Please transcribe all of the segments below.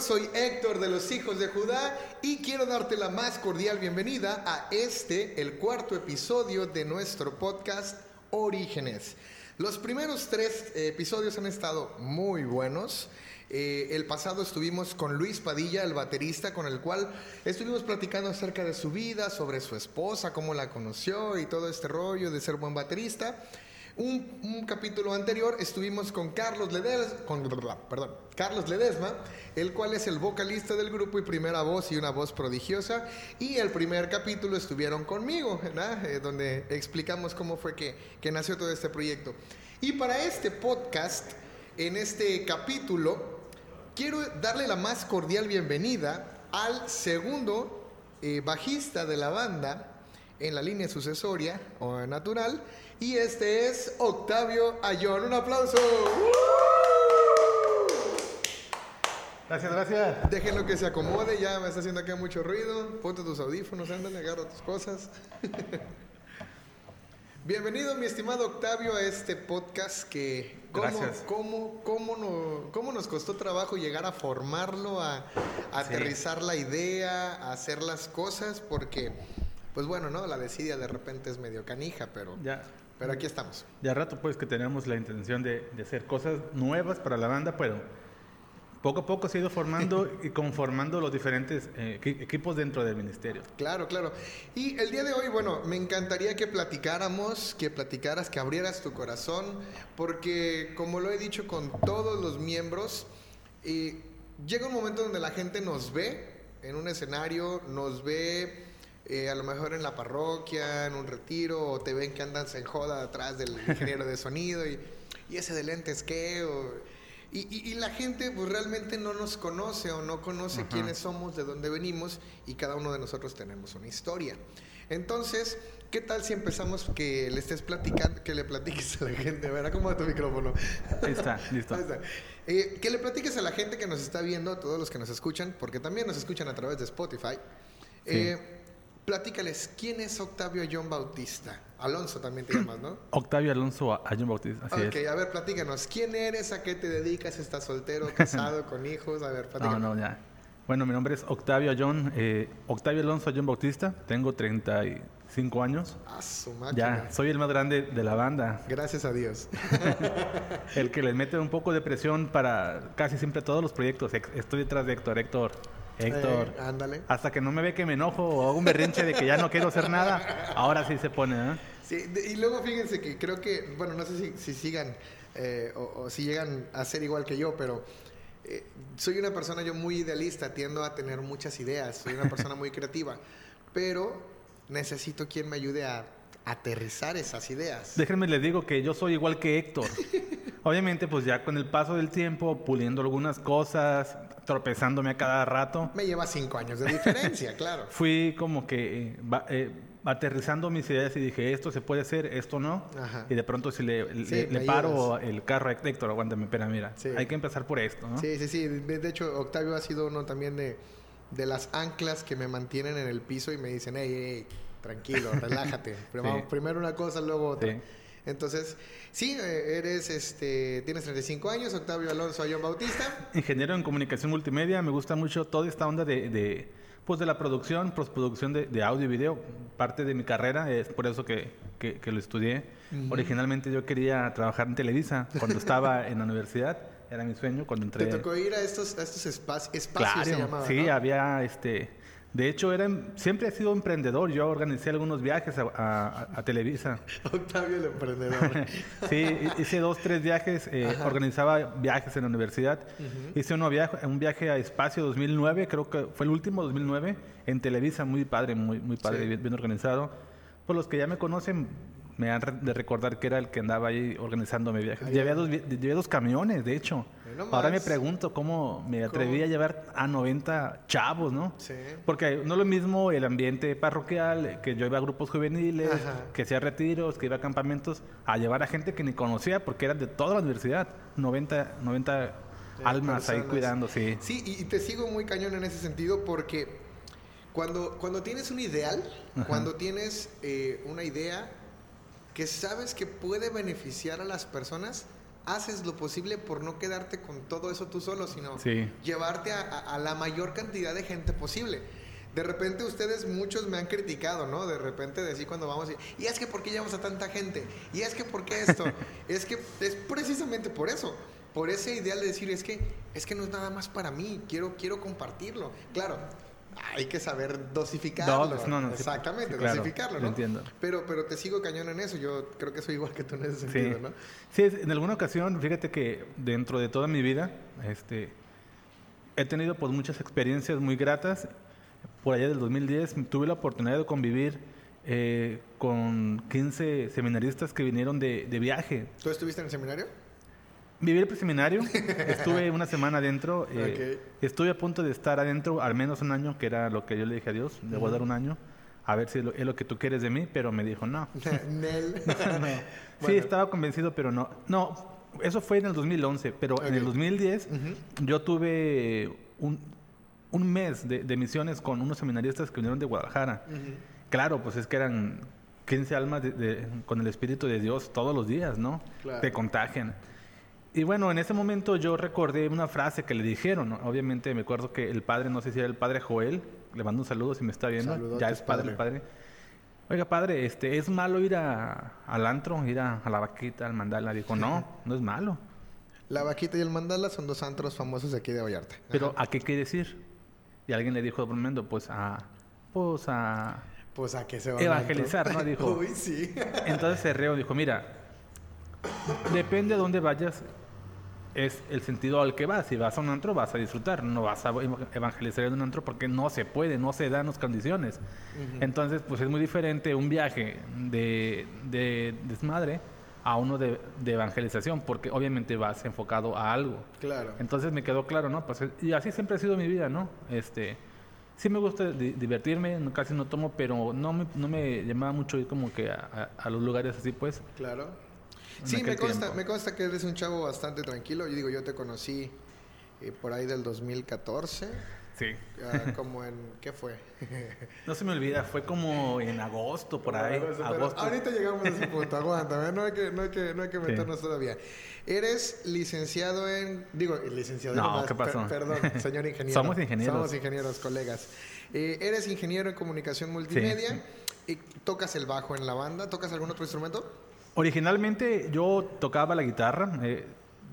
Soy Héctor de los Hijos de Judá y quiero darte la más cordial bienvenida a este, el cuarto episodio de nuestro podcast Orígenes. Los primeros tres episodios han estado muy buenos. Eh, el pasado estuvimos con Luis Padilla, el baterista, con el cual estuvimos platicando acerca de su vida, sobre su esposa, cómo la conoció y todo este rollo de ser buen baterista. Un, capítulo anterior estuvimos con Carlos Ledesma, Ledesma, el cual es el vocalista del grupo y primera voz y una voz prodigiosa. Y el primer capítulo estuvieron conmigo, eh, donde explicamos cómo fue que, que nació todo este proyecto. Y para este podcast, en este capítulo, quiero darle la más cordial bienvenida al segundo eh, bajista de la banda en la línea sucesoria o natural y este es Octavio Ayón. Un aplauso. Gracias, gracias. Déjenlo que se acomode, ya me está haciendo aquí mucho ruido. Ponte tus audífonos, ándale, agarra tus cosas. Bienvenido, mi estimado Octavio, a este podcast que... ¿cómo, Gracias. ¿cómo, cómo, no, cómo nos costó trabajo llegar a formarlo, a, aterrizar la idea, a hacer las cosas? Porque, pues bueno, ¿no? La desidia de repente es medio canija, pero... Ya, pero aquí estamos. Ya rato pues que tenemos la intención de, de, hacer cosas nuevas para la banda, pero poco a poco se ha ido formando y conformando los diferentes eh, equipos dentro del ministerio. Claro, claro. Y el día de hoy, bueno, me encantaría que platicáramos, que platicaras, que abrieras tu corazón, porque como lo he dicho con todos los miembros, eh, llega un momento donde la gente nos ve en un escenario, nos ve eh, a lo mejor en la parroquia, en un retiro, o te ven que andas en joda atrás del ingeniero de sonido y, y ese de lentes qué, o, y, y, y, la gente pues realmente no nos conoce o no conoce Ajá. quiénes somos, de dónde venimos y cada uno de nosotros tenemos una historia. Entonces, ¿qué tal si empezamos que le estés platicando, que le platiques a la gente? A ver, acomoda tu micrófono. Ahí está, listo. Ahí está. Eh, que le platiques a la gente que nos está viendo, a todos los que nos escuchan, porque también nos escuchan a través de Spotify. Sí. Eh, Platícales, ¿quién es Octavio John Bautista? Alonso también te llamas, ¿no? Octavio Alonso John Bautista, así Ok, es. a ver, platícanos, ¿quién eres? ¿A qué te dedicas? ¿Estás soltero, casado, con hijos? A ver, platícanos. No, no, ya. Bueno, mi nombre es Octavio John, eh, Octavio Alonso John Bautista, tengo 35 años. A su máquina. Ya, soy el más grande de la banda. Gracias a Dios. el que les mete un poco de presión para casi siempre todos los proyectos. Estoy detrás de Héctor, Héctor. Héctor, eh, ándale. hasta que no me ve que me enojo o hago un berrinche de que ya no quiero hacer nada, ahora sí se pone, ¿eh? Sí, y luego fíjense que creo que, bueno, no sé si, si sigan eh, o, o, si llegan a ser igual que yo, pero eh, soy una persona yo muy idealista, tiendo a tener muchas ideas, soy una persona muy creativa, pero necesito quien me ayude a aterrizar esas ideas. Déjenme les digo que yo soy igual que Héctor. Obviamente, pues ya con el paso del tiempo, puliendo algunas cosas, tropezándome a cada rato. Me lleva cinco años de diferencia, claro. Fui como que eh, eh, aterrizando mis ideas y dije, esto se puede hacer, esto no. Ajá. Y de pronto si le, Sí, paro ayudas. el carro a Héctor, aguántame, espera, mira. Sí. Hay que empezar por esto, ¿no? Sí, sí, sí. De, de hecho, Octavio ha sido uno también de, de las anclas que me mantienen en el piso y me dicen, hey, hey, hey tranquilo, relájate. Primero, Sí. primero una cosa, luego otra. Entonces, sí, eh, eres, este, tienes 35 años, Octavio Alonso Ayón Bautista. Ingeniero en comunicación multimedia, me gusta mucho toda esta onda de, de pues de la producción, postproducción de, de, audio y video. Parte de mi carrera, es por eso que, que, que lo estudié. Uh -huh. Originalmente yo quería trabajar en Televisa cuando estaba en la universidad. Era mi sueño cuando entré. ¿Te tocó ir a estos, a estos espacios? espacios claro, se llamaba, sí, ¿no? había este... De hecho, era, siempre he sido emprendedor. Yo organicé algunos viajes a, a, a Televisa. Octavio el emprendedor. sí, hice dos, tres viajes. Eh, organizaba viajes en la universidad. Uh -huh. Hice uno viaje, un viaje a Espacio 2009, creo que fue el último, 2009, en Televisa. Muy padre, muy, muy padre, sí. bien, bien organizado. Por los que ya me conocen, me han de recordar que era el que andaba ahí organizando mi viaje. Llevé dos, llevé dos camiones, de hecho. Ahora me pregunto cómo me atreví ¿Cómo? a llevar a 90 chavos, ¿no? Sí. Porque no es lo mismo el ambiente parroquial, que yo iba a grupos juveniles, Ajá. que hacía retiros, que iba a campamentos, a llevar a gente que ni conocía porque eran de toda la universidad. 90, 90 almas personas. ahí cuidando, sí. Sí, y, y te sigo muy cañón en ese sentido porque cuando, cuando tienes un ideal, Ajá. cuando tienes eh, una idea que sabes que puede beneficiar a las personas, haces lo posible por no quedarte con todo eso tú solo, sino llevarte a, la mayor cantidad de gente posible. De repente ustedes, muchos me han criticado, ¿no? De repente decir cuando vamos y, y es que ¿por qué llevamos a tanta gente? Y es que ¿por qué esto? es que es precisamente por eso por ese ideal de decir, es que, es que no es nada más para mí, quiero, quiero compartirlo. Claro, hay que saber dosificarlo. No, no, Exactamente, dosificarlo, ¿no? entiendo. Pero, pero te sigo cañón en eso. Yo creo que soy igual que tú en ese sentido, ¿no? Sí, en alguna ocasión, fíjate que dentro de toda mi vida, este, he tenido pues muchas experiencias muy gratas. Por allá del 2010 tuve la oportunidad de convivir eh, con 15 seminaristas que vinieron de, de viaje. ¿Tú estuviste en el seminario? Viví el seminario, estuve una semana adentro, eh, estuve a punto de estar adentro al menos un año, que era lo que yo le dije a Dios, le voy a dar un año, a ver si es lo, que tú quieres de mí, pero me dijo no. Sí, estaba convencido, pero no. No, eso fue en el 2011, pero en el 2010 yo tuve un, un mes de, misiones con unos seminaristas que vinieron de Guadalajara. Claro, pues es que eran 15 almas con el Espíritu de Dios todos los días, ¿no? Te contagian. Y bueno, en ese momento yo recordé una frase que le dijeron. Obviamente me acuerdo que el padre, no sé si era el padre Joel, le mando un saludo si me está viendo. ya es padre, el padre. Oiga, padre, este, ¿es malo ir a, al antro, ir a, la vaquita, al mandala? Dijo, no, no es malo. La vaquita y el mandala son dos antros famosos de aquí de Vallarta. Pero, ¿a qué quiere decir? Y alguien le dijo, Brumendo, pues a... Pues a... Pues a que se va Evangelizar, ¿no? Dijo. Uy, sí. Entonces se reó, dijo, mira, depende de dónde vayas, es el sentido al que vas. Si vas a un antro, vas a disfrutar. No vas a evangelizar en un antro porque no se puede, no se dan las condiciones. Entonces, pues es muy diferente un viaje de, desmadre a uno de, evangelización, porque obviamente vas enfocado a algo. Claro. Entonces me quedó claro, ¿no? Pues, y así siempre ha sido mi vida, ¿no? Este, sí me gusta divertirme, casi no tomo, pero no me, no me llamaba mucho ir como que a, a los lugares así, pues. Claro. Sí, me consta, me consta que eres un chavo bastante tranquilo. Yo digo, yo te conocí eh, por ahí del 2014. Sí. Como en, ¿qué fue? no se me olvida, fue como en agosto, por ahí. agosto. Ahorita llegamos a ese punto, aguanta, no hay que, no hay que, no hay que meternos todavía. Eres licenciado en, digo, licenciado no, ¿qué pasó? perdón, señor ingeniero. Somos ingenieros. Somos ingenieros, colegas. Eh, eres ingeniero en comunicación multimedia. Y tocas el bajo en la banda, ¿tocas algún otro instrumento? Originalmente yo tocaba la guitarra. Eh,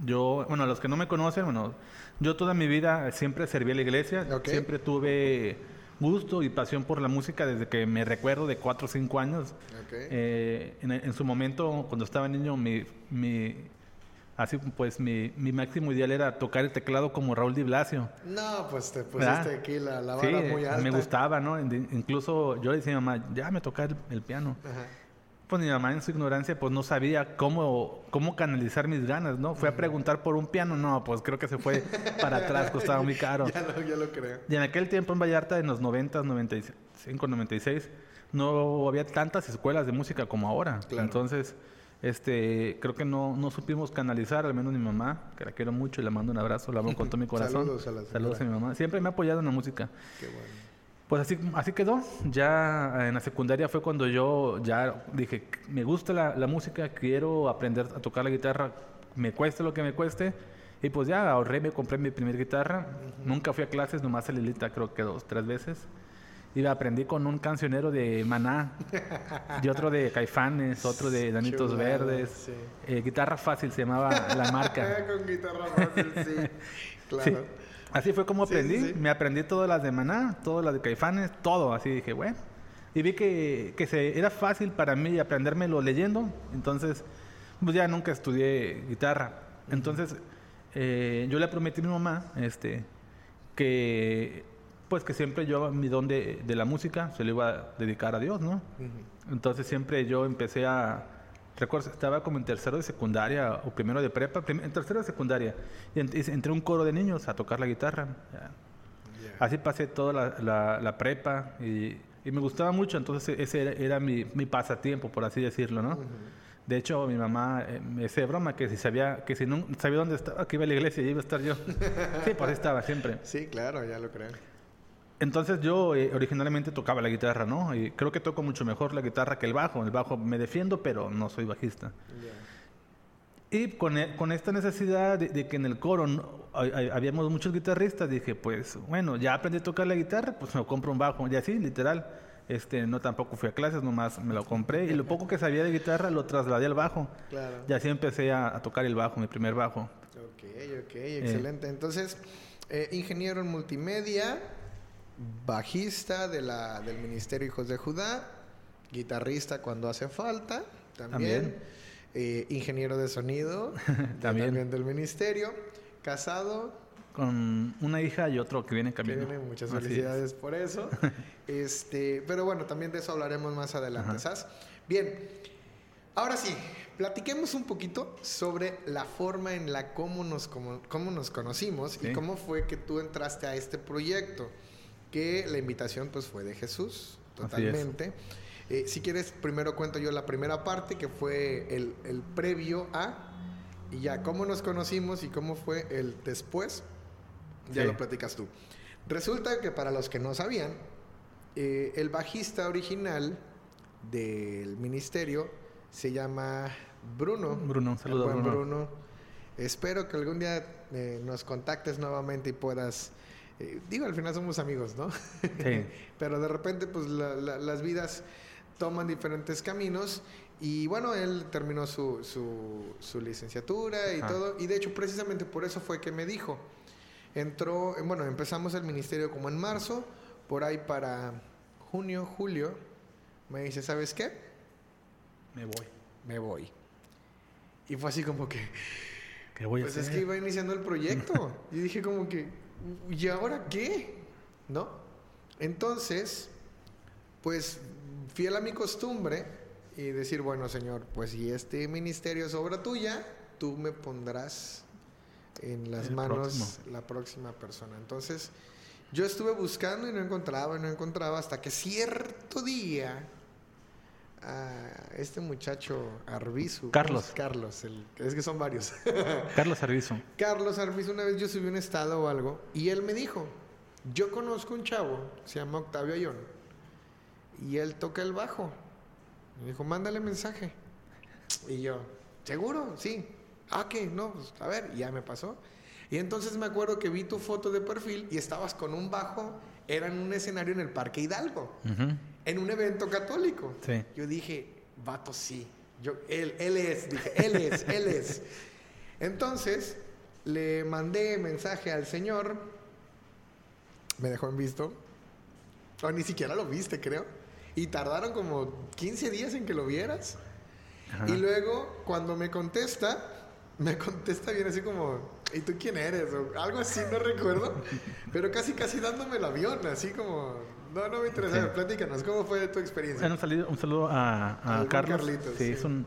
yo, bueno, los que no me conocen, bueno, yo toda mi vida siempre serví a la iglesia. Siempre tuve gusto y pasión por la música desde que me recuerdo de 4 o 5 años. Eh, en, su momento, cuando estaba niño, mi, mi así pues mi, mi, máximo ideal era tocar el teclado como Raúl Di Blasio. No, pues te pusiste aquí la, la vara muy alta. me gustaba, ¿no? Incluso yo le decía a mi mamá, ya me tocar el, el piano. Ajá pues mi mamá en su ignorancia pues no sabía cómo, cómo canalizar mis ganas, ¿no? Fue a preguntar por un piano, no, pues creo que se fue para atrás, costaba muy caro. ya, lo, ya lo creo. Y en aquel tiempo en Vallarta, en los 90, 95, 96, no había tantas escuelas de música como ahora. Entonces, este, creo que no, no supimos canalizar, al menos mi mamá, que la quiero mucho y le mando un abrazo, la amo con todo mi corazón. Saludos a la Saludos a mi mamá. Siempre me ha apoyado en la música. Qué bueno. Pues así, así quedó. Ya en la secundaria fue cuando yo ya dije, me gusta la, música, quiero aprender a tocar la guitarra, me cueste lo que me cueste. Y pues ya ahorré, me compré mi primera guitarra. Nunca fui a clases, nomás a Lilita creo que dos, tres veces. Y aprendí con un cancionero de Maná, y otro de Caifanes, otro de Danitos Verdes. Eh, guitarra fácil se llamaba la marca. con guitarra fácil, sí. Claro. Así fue como aprendí. Me aprendí todas las de Maná, todas las de Caifanes, todo. Así dije, bueno. Y vi que, que se, era fácil para mí aprendérmelo leyendo. Entonces, pues ya nunca estudié guitarra. Entonces, eh, yo le prometí a mi mamá este, que, pues que siempre yo mi don de, de la música se lo iba a dedicar a Dios, ¿no? Entonces siempre yo empecé a, Recuerdo, estaba como en tercero de secundaria o primero de prepa, en tercero de secundaria. Y entré a un coro de niños a tocar la guitarra. Así pasé toda la, prepa y, me gustaba mucho. Entonces ese era, mi, pasatiempo, por así decirlo, ¿no? De hecho, mi mamá eh, me decía broma que si sabía que si no sabía dónde estaba, que iba a la iglesia y iba a estar yo. sí, por ahí estaba siempre. Sí, claro, ya lo creo. Entonces yo eh, originalmente tocaba la guitarra, ¿no? Y creo que toco mucho mejor la guitarra que el bajo. El bajo me defiendo, pero no soy bajista. Y con, e, con esta necesidad de, que en el coro habíamos muchos guitarristas, dije, pues bueno, ya aprendí a tocar la guitarra, pues me compro un bajo, y así, literal. Este, no tampoco fui a clases, nomás me lo compré y lo poco que sabía de guitarra lo trasladé al bajo. Claro. Y así empecé a, tocar el bajo, mi primer bajo. Ok, ok, excelente. Entonces, eh, ingeniero en multimedia, bajista de la, del Ministerio Hijos de Judá, guitarrista cuando hace falta, también. Eh, ingeniero de sonido, también. del ministerio, casado. Con una hija y otro que viene camino. muchas felicidades por eso. este, pero bueno, también de eso hablaremos más adelante, ¿sabes? Bien, ahora sí, platiquemos un poquito sobre la forma en la cómo nos, cómo, nos conocimos y cómo fue que tú entraste a este proyecto, que la invitación pues fue de Jesús, totalmente. Eh, si quieres, primero cuento yo la primera parte, que fue el, previo a, y ya cómo nos conocimos y cómo fue el después, ya lo platicas tú. Resulta que para los que no sabían, eh, el bajista original del ministerio se llama Bruno. Bruno, un saludo Bruno. Bruno. Espero que algún día eh, nos contactes nuevamente y puedas... digo, al final somos amigos, ¿no? Sí. Pero de repente, pues las vidas toman diferentes caminos y bueno, él terminó su, su, licenciatura y todo. Y de hecho, precisamente por eso fue que me dijo. Entró, bueno, empezamos el ministerio como en marzo, por ahí para junio, julio, me dice, ¿sabes qué? Me voy. Me voy. Y fue así como que... ¿Qué voy a pues es que iba iniciando el proyecto. y dije como que, ¿y ahora qué? ¿No? Entonces, pues fiel a mi costumbre y decir, bueno, Señor, pues si este ministerio es obra tuya, tú me pondrás en las manos la próxima persona. Entonces, yo estuve buscando y no encontraba y no encontraba hasta que cierto día a este muchacho Arbizu. Carlos. Carlos, es que son varios. Carlos Arbizu. Carlos Arbizu, una vez yo subí un estado o algo y él me dijo, yo conozco un chavo, se llama Octavio Ayón y él toca el bajo. Me dijo, mándale mensaje. Y yo, ¿seguro? Sí. Ah, ¿qué? No, pues, a ver, y ya me pasó. Y entonces me acuerdo que vi tu foto de perfil y estabas con un bajo, era en un escenario en el Parque Hidalgo, en un evento católico. Yo dije, vato, sí. Yo, él, él es, dije, él es, él es. Entonces, le mandé mensaje al Señor, me dejó en visto, o ni siquiera lo viste, creo. Y tardaron como 15 días en que lo vieras. Y luego, cuando me contesta, me contesta bien así como, ¿y tú quién eres? O algo así, no recuerdo. pero casi, casi dándome el avión, así como, no, no me interesa. Sí. Platícanos, ¿cómo fue tu experiencia? un, saludo, un saludo a, Carlos. sí, Es un,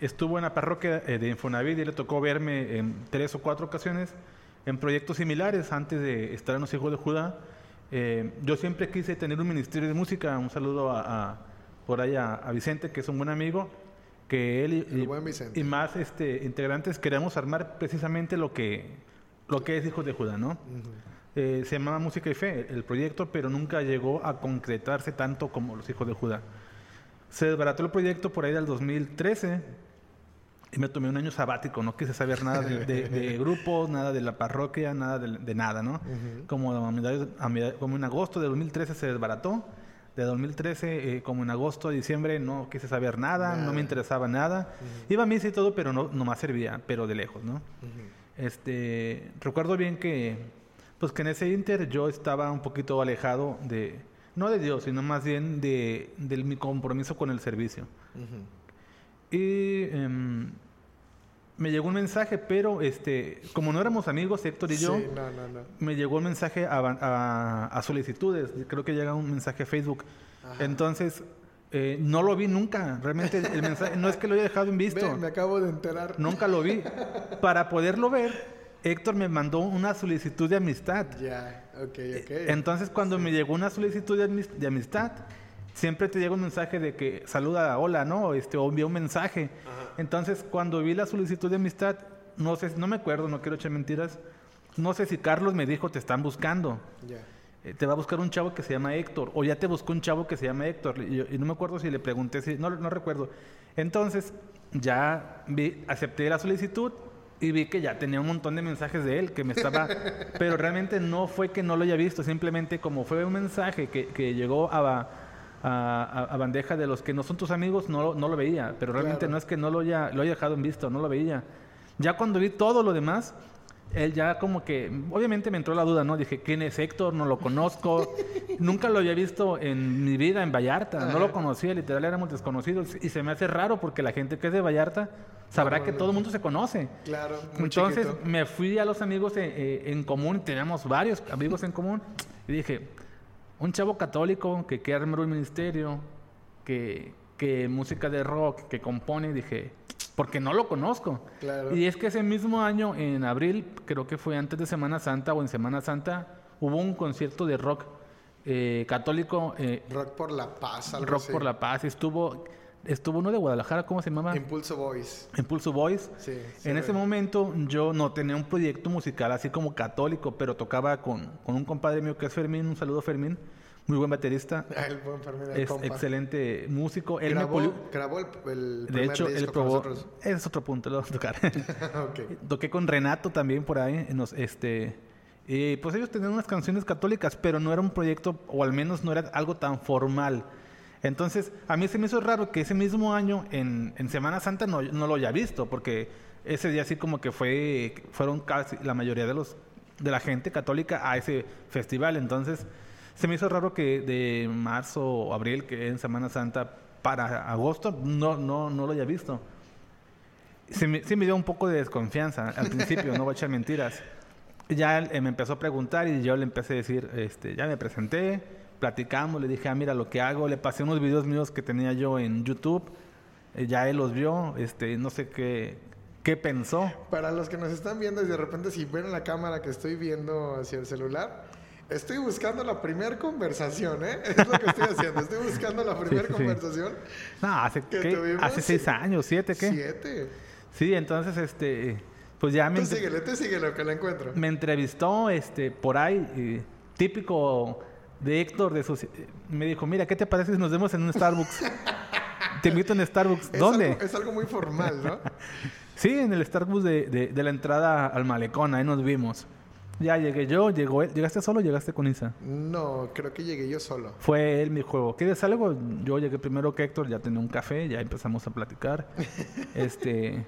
estuvo en la parroquia eh, de Infonavit y le tocó verme en tres o cuatro ocasiones en proyectos similares antes de estar en los hijos de Judá. Eh, yo siempre quise tener un ministerio de música. Un saludo a, por ahí a, Vicente, que es un buen amigo. Que él y, más este, integrantes queremos armar precisamente lo que, lo que es Hijos de Judá, ¿no? Eh, se llamaba Música y Fe el proyecto, pero nunca llegó a concretarse tanto como los Hijos de Judá. Se desbarató el proyecto por ahí del 2013 y me tomé un año sabático, no quise saber nada de, grupos, nada de la parroquia, nada de, nada, ¿no? como, como en agosto de 2013 se desbarató, de 2013 eh, como en agosto, diciembre no quise saber nada, no me interesaba nada. Iba a misa y todo, pero no, no más servía, pero de lejos, ¿no? este, recuerdo bien que, pues que en ese inter yo estaba un poquito alejado de, no de Dios, sino más bien de, de mi compromiso con el servicio. Y em, me llegó un mensaje, pero este, como no éramos amigos, Héctor y yo, me llegó un mensaje a, solicitudes. Creo que llega un mensaje a Facebook. Entonces, eh, no lo vi nunca. Realmente el mensaje no es que lo haya dejado en visto. me acabo de enterar. Nunca lo vi. Para poderlo ver, Héctor me mandó una solicitud de amistad. Ya, ok, ok. Entonces, cuando me llegó una solicitud de, amistad, siempre te llega un mensaje de que saluda, hola, ¿no? Este, o envía un mensaje. Entonces, cuando vi la solicitud de amistad, no sé, no me acuerdo, no quiero echar mentiras, no sé si Carlos me dijo te están buscando. eh, te va a buscar un chavo que se llama Héctor, o ya te buscó un chavo que se llama Héctor, y, no me acuerdo si le pregunté, si, no, no recuerdo. Entonces, ya vi, acepté la solicitud y vi que ya tenía un montón de mensajes de él, que me estaba... pero realmente no fue que no lo haya visto, simplemente como fue un mensaje que, que llegó a, a, a, bandeja de los que no son tus amigos, no, no lo veía, pero realmente no es que no lo haya, lo haya dejado en visto, no lo veía. Ya cuando vi todo lo demás, él ya como que, obviamente me entró la duda, ¿no? Dije, ¿quién es Héctor? No lo conozco. Nunca lo había visto en mi vida en Vallarta. No lo conocía, literal éramos desconocidos. Y se me hace raro porque la gente que es de Vallarta sabrá que todo el mundo se conoce. Claro. Entonces me fui a los amigos en, eh, en común, teníamos varios amigos en común. Y dije, un chavo católico que quiere armar un ministerio, que, que música de rock, que compone, dije, porque no lo conozco. Y es que ese mismo año, en abril, creo que fue antes de Semana Santa o en Semana Santa, hubo un concierto de rock eh, católico. Eh, rock por la paz, algo Rock por la paz. Estuvo, estuvo uno de Guadalajara, ¿cómo se llamaba? Impulso Boys. Impulso Boys. Sí, en ese momento yo no tenía un proyecto musical así como católico, pero tocaba con, con un compadre mío que es Fermín. Un saludo, Fermín muy buen baterista. El buen es excelente músico. Él grabó, me grabó el, De hecho, él probó. Es otro punto, lo voy a tocar. Toqué con Renato también por ahí. Nos, este, y pues ellos tenían unas canciones católicas, pero no era un proyecto, o al menos no era algo tan formal. Entonces, a mí se me hizo raro que ese mismo año, en, en Semana Santa, no, no lo haya visto, porque ese día así como que fue, fueron casi la mayoría de los de la gente católica a ese festival. Entonces, se me hizo raro que de marzo o abril, que en Semana Santa, para agosto, no, no, no lo haya visto. Sí me, me dio un poco de desconfianza al principio, no voy a echar mentiras. Ya él, me empezó a preguntar y yo le empecé a decir, este, ya me presenté, platicamos, le dije, ah, mira lo que hago, le pasé unos videos míos que tenía yo en YouTube, eh, ya él los vio, este, no sé qué, qué pensó. Para los que nos están viendo y de repente si ven la cámara que estoy viendo hacia el celular, Estoy buscando la primera conversación, ¿eh? Es lo que estoy haciendo. Estoy buscando la primera conversación. No, hace, seis años, siete, ¿qué? Siete. Sí, entonces, este, pues ya me... Tú síguele, tú síguele, que la encuentro. Me entrevistó, este, por ahí, típico de Héctor, de sus... Me dijo, mira, ¿qué te parece si nos vemos en un Starbucks? te invito en Starbucks. ¿Dónde? es algo muy formal, ¿no? sí, en el Starbucks de, de, de la entrada al malecón, ahí nos vimos. Ya llegué yo, llegó él. ¿Llegaste solo o llegaste con Isa? No, creo que llegué yo solo. Fue él mi juego. ¿Quieres algo? Yo llegué primero que Héctor, ya tenía un café, ya empezamos a platicar. este.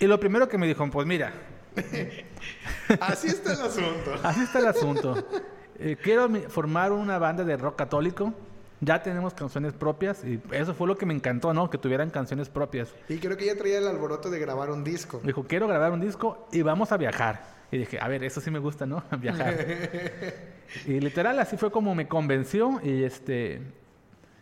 Y, lo primero que me dijo, pues mira. Así está el asunto. Así está el asunto. Eh, quiero formar una banda de rock católico. Ya tenemos canciones propias y eso fue lo que me encantó, ¿no? Que tuvieran canciones propias. Y creo que ya traía el alboroto de grabar un disco. Dijo, quiero grabar un disco y vamos a viajar. Y dije, a ver, eso sí me gusta, ¿no? Viajar. y literal, así fue como me convenció y este...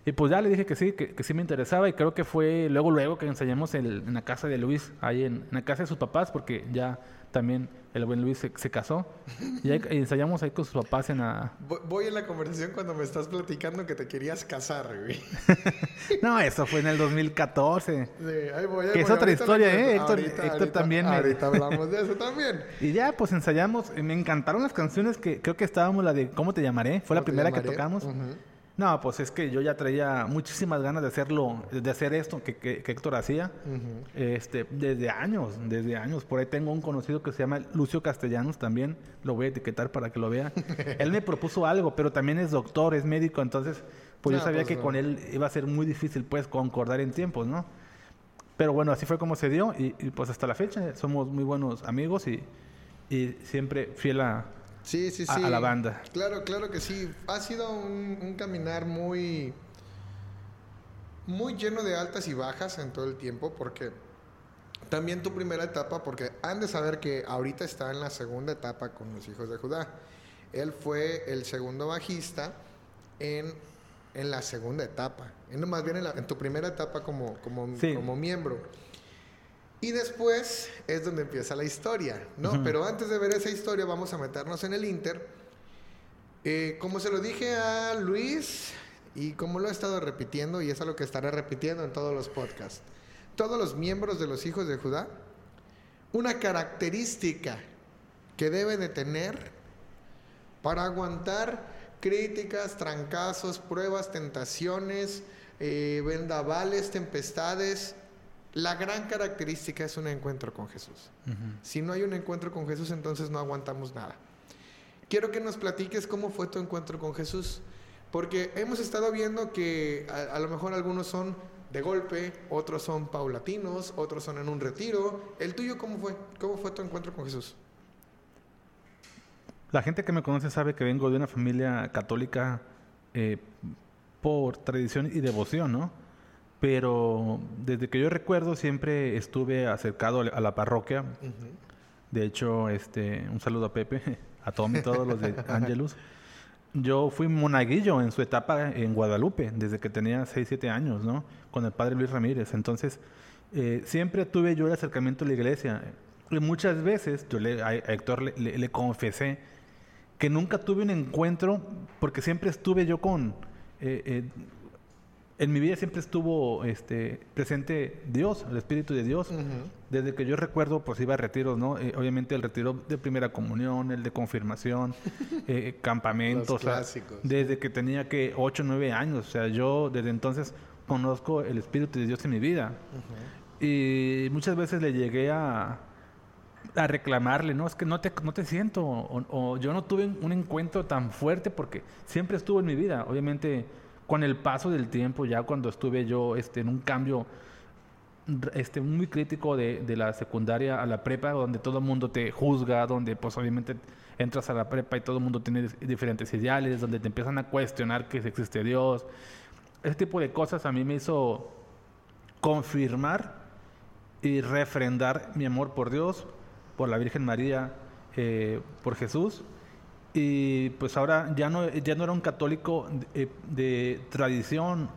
Y pues ya le dije que sí, que, sí me interesaba y creo que fue luego, luego que ensayamos en la casa de Luis, ahí en, en la casa de sus papás, porque ya también el buen Luis se, casó. Y, ensayamos ahí con sus papás en la... Voy en la conversación cuando me estás platicando que te querías casar, güey. no, eso fue en el 2014. Sí, ahí voy, que es otra historia, ¿eh? Héctor, Héctor también me... Ahorita hablamos de eso también. y ya, pues ensayamos. Me encantaron las canciones que creo que estábamos, la de ¿Cómo te llamaré? Fue la primera que tocamos. No, pues es que yo ya traía muchísimas ganas de hacerlo, de hacer esto que, que, Héctor hacía, este, desde años, desde años. Por ahí tengo un conocido que se llama Lucio Castellanos también, lo voy a etiquetar para que lo vea. él me propuso algo, pero también es doctor, es médico, entonces, pues yo sabía pues que con él iba a ser muy difícil, pues, concordar en tiempos, ¿no? Pero bueno, así fue como se dio y, pues hasta la fecha somos muy buenos amigos y, y siempre fiel a sí, sí, sí. A, la banda. Claro, claro que sí. Ha sido un, caminar muy, muy lleno de altas y bajas en todo el tiempo, porque también tu primera etapa, porque han de saber que ahorita está en la segunda etapa con los hijos de Judá. Él fue el segundo bajista en, en la segunda etapa, en, más bien en, tu primera etapa como, como, como miembro. Y después es donde empieza la historia, ¿no? Pero antes de ver esa historia vamos a meternos en el Inter. Eh, como se lo dije a Luis y como lo he estado repitiendo y es algo que estaré repitiendo en todos los podcasts, todos los miembros de los hijos de Judá, una característica que deben de tener para aguantar críticas, trancazos, pruebas, tentaciones, eh, vendavales, tempestades. La gran característica es un encuentro con Jesús. Si no hay un encuentro con Jesús, entonces no aguantamos nada. Quiero que nos platiques cómo fue tu encuentro con Jesús, porque hemos estado viendo que a lo mejor algunos son de golpe, otros son paulatinos, otros son en un retiro. ¿El tuyo cómo fue? ¿Cómo fue tu encuentro con Jesús? La gente que me conoce sabe que vengo de una familia católica eh, por tradición y devoción, ¿no? Pero desde que yo recuerdo siempre estuve acercado a la parroquia. De hecho, este, un saludo a Pepe, a Tommy, todos los de Angelus. Yo fui monaguillo en su etapa en Guadalupe, desde que tenía 6, 7 años, ¿no? Con el padre Luis Ramírez. Entonces, eh, siempre tuve yo el acercamiento a la iglesia. Y muchas veces yo le, a Héctor le, confesé que nunca tuve un encuentro, porque siempre estuve yo con... Eh, eh, en mi vida siempre estuvo este, presente Dios, el Espíritu de Dios. Desde que yo recuerdo, pues iba a retiros, ¿no? Eh, obviamente el retiro de primera comunión, el de confirmación, eh, campamentos. clásicos. desde que tenía que 8 o 9 años. O sea, yo desde entonces conozco el Espíritu de Dios en mi vida. Y muchas veces le llegué a, a reclamarle, no, es que no te, no te siento, o, o, yo no tuve un encuentro tan fuerte porque siempre estuvo en mi vida. Obviamente con el paso del tiempo, ya cuando estuve yo este, en un cambio este, muy crítico de, la secundaria a la prepa, donde todo el mundo te juzga, donde pues obviamente entras a la prepa y todo el mundo tiene diferentes ideales, donde te empiezan a cuestionar que existe Dios. Ese tipo de cosas a mí me hizo confirmar y refrendar mi amor por Dios, por la Virgen María, eh, por Jesús y pues ahora ya no, ya no era un católico de, tradición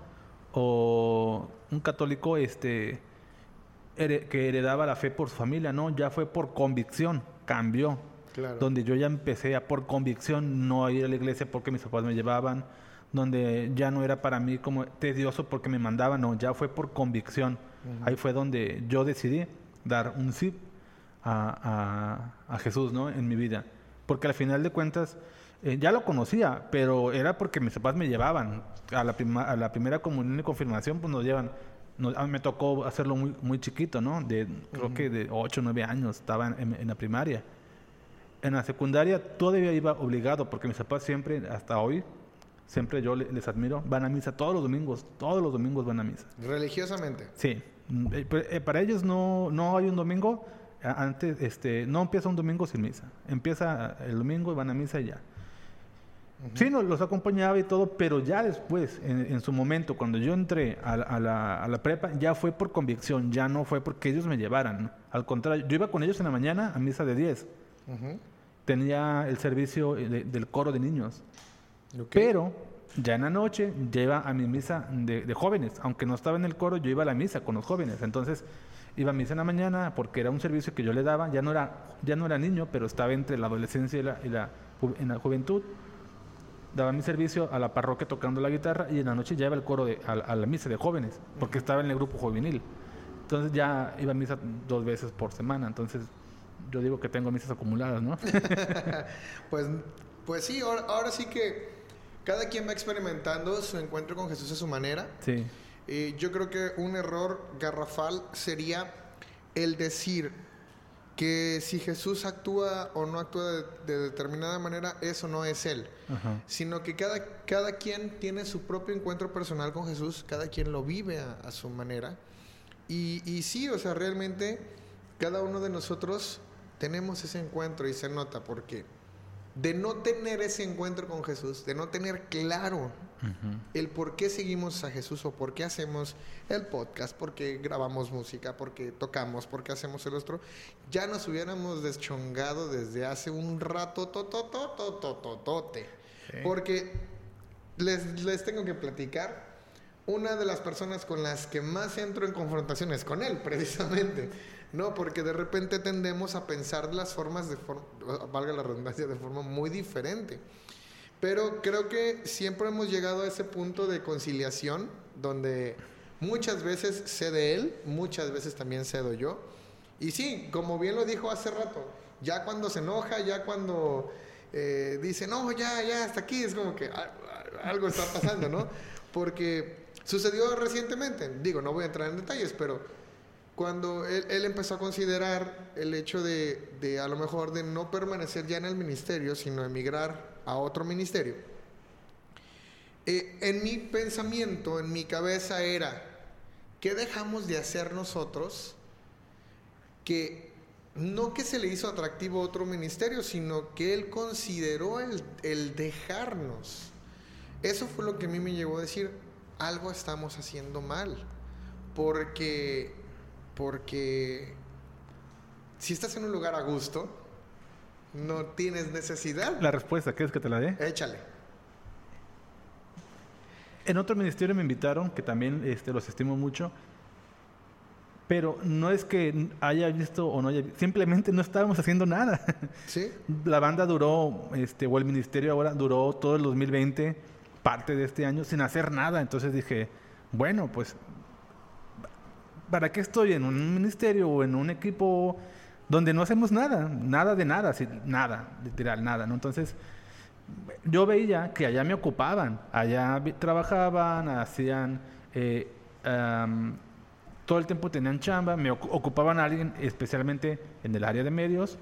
o un católico este, que heredaba la fe por su familia, no, ya fue por convicción, cambió. Donde yo ya empecé a por convicción no a ir a la iglesia porque mis papás me llevaban, donde ya no era para mí como tedioso porque me mandaban, no, ya fue por convicción. Ahí fue donde yo decidí dar un sí a, a, a Jesús, ¿no? En mi vida porque al final de cuentas eh, ya lo conocía, pero era porque mis papás me llevaban a la, a la primera comunión y confirmación, pues nos llevan. a mí me tocó hacerlo muy, muy chiquito, ¿no? De, creo que de 8 o 9 años estaba en, la primaria. En la secundaria todavía iba obligado, porque mis papás siempre, hasta hoy, siempre yo les admiro, van a misa todos los domingos, todos los domingos van a misa. ¿Religiosamente? Sí. Eh, eh, para ellos no, no hay un domingo antes, este, no empieza un domingo sin misa. Empieza el domingo y van a misa y ya. Sí, nos los acompañaba y todo, pero ya después, en, su momento, cuando yo entré a, la, a, la, prepa, ya fue por convicción, ya no fue porque ellos me llevaran. Al contrario, yo iba con ellos en la mañana a misa de 10. Tenía el servicio del coro de niños. Pero ya en la noche lleva a mi misa de, de, jóvenes. Aunque no estaba en el coro, yo iba a la misa con los jóvenes. Entonces, iba a misa en la mañana porque era un servicio que yo le daba, ya no era, ya no era niño, pero estaba entre la adolescencia y la, y la, en la juventud. Daba mi servicio a la parroquia tocando la guitarra y en la noche ya iba el coro de, a, la misa de jóvenes, porque estaba en el grupo juvenil. Entonces ya iba a misa dos veces por semana, entonces yo digo que tengo misas acumuladas, ¿no? pues, pues sí, ahora, ahora sí que cada quien va experimentando su encuentro con Jesús a su manera. Sí yo creo que un error garrafal sería el decir que si Jesús actúa o no actúa de, determinada manera, eso no es Él, sino que cada, cada quien tiene su propio encuentro personal con Jesús, cada quien lo vive a, su manera. Y, y, sí, o sea, realmente cada uno de nosotros tenemos ese encuentro y se nota porque de no tener ese encuentro con Jesús, de no tener claro el por qué seguimos a Jesús o por qué hacemos el podcast, por qué grabamos música, por qué tocamos, por qué hacemos el otro, ya nos hubiéramos deschongado desde hace un rato, totototototote. Porque les, les tengo que platicar, una de las personas con las que más entro en confrontaciones con él, precisamente. No, porque de repente tendemos a pensar las formas de forma, valga la redundancia, de forma muy diferente. Pero creo que siempre hemos llegado a ese punto de conciliación donde muchas veces cede él, muchas veces también cedo yo. Y sí, como bien lo dijo hace rato, ya cuando se enoja, ya cuando eh, dice, no, ya, ya, hasta aquí, es como que algo está pasando, ¿no? Porque sucedió recientemente, digo, no voy a entrar en detalles, pero cuando él, empezó a considerar el hecho de, de, a lo mejor de no permanecer ya en el ministerio, sino emigrar a otro ministerio, eh, en mi pensamiento, en mi cabeza era, ¿qué dejamos de hacer nosotros que no que se le hizo atractivo otro ministerio, sino que él consideró el, el dejarnos? Eso fue lo que a mí me llevó a decir, algo estamos haciendo mal, porque porque si estás en un lugar a gusto, no tienes necesidad. La respuesta, ¿quieres que te la dé? Échale. En otro ministerio me invitaron, que también este, los estimo mucho, pero no es que haya visto o no haya visto, simplemente no estábamos haciendo nada. ¿Sí? La banda duró, este, o el ministerio ahora duró todo el 2020, parte de este año, sin hacer nada. Entonces dije, bueno, pues ¿para qué estoy en un ministerio o en un equipo donde no hacemos nada? Nada de nada, nada, literal, nada, ¿no? Entonces, yo veía que allá me ocupaban, allá trabajaban, hacían, eh, todo el tiempo tenían chamba, me ocupaban a alguien especialmente en el área de medios.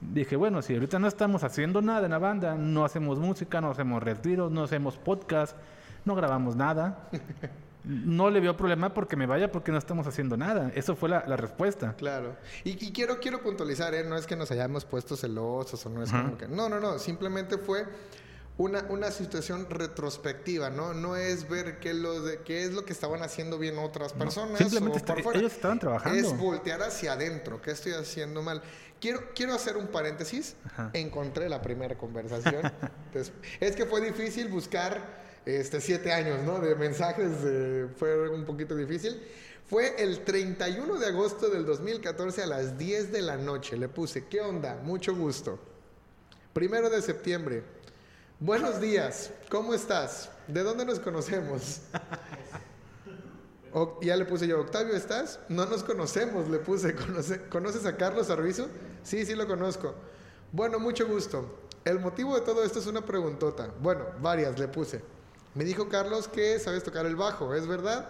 Dije, bueno, si ahorita no estamos haciendo nada en la banda, no hacemos música, no hacemos retiros, no hacemos podcast, no grabamos nada. no le veo problema porque me vaya porque no estamos haciendo nada. Eso fue la, respuesta. Claro. Y, quiero, quiero puntualizar, ¿eh? no es que nos hayamos puesto celosos o no es como que... No, no, no. Simplemente fue una, una situación retrospectiva, ¿no? No es ver qué, lo de, qué es lo que estaban haciendo bien otras personas. simplemente ellos estaban trabajando. Es voltear hacia adentro. ¿Qué estoy haciendo mal? Quiero, quiero hacer un paréntesis. Encontré la primera conversación. es que fue difícil buscar este, siete años, ¿no? De mensajes, fue un poquito difícil. Fue el 31 de agosto del 2014 a las 10 de la noche. Le puse, ¿qué onda? Mucho gusto. Primero de septiembre. Buenos días, ¿cómo estás? ¿De dónde nos conocemos? ya le puse yo, Octavio, ¿estás? No nos conocemos, le puse. ¿Conoces a Carlos Arbizo? Sí, sí lo conozco. Bueno, mucho gusto. El motivo de todo esto es una preguntota. Bueno, varias le puse. Me dijo Carlos que sabes tocar el bajo, ¿es verdad?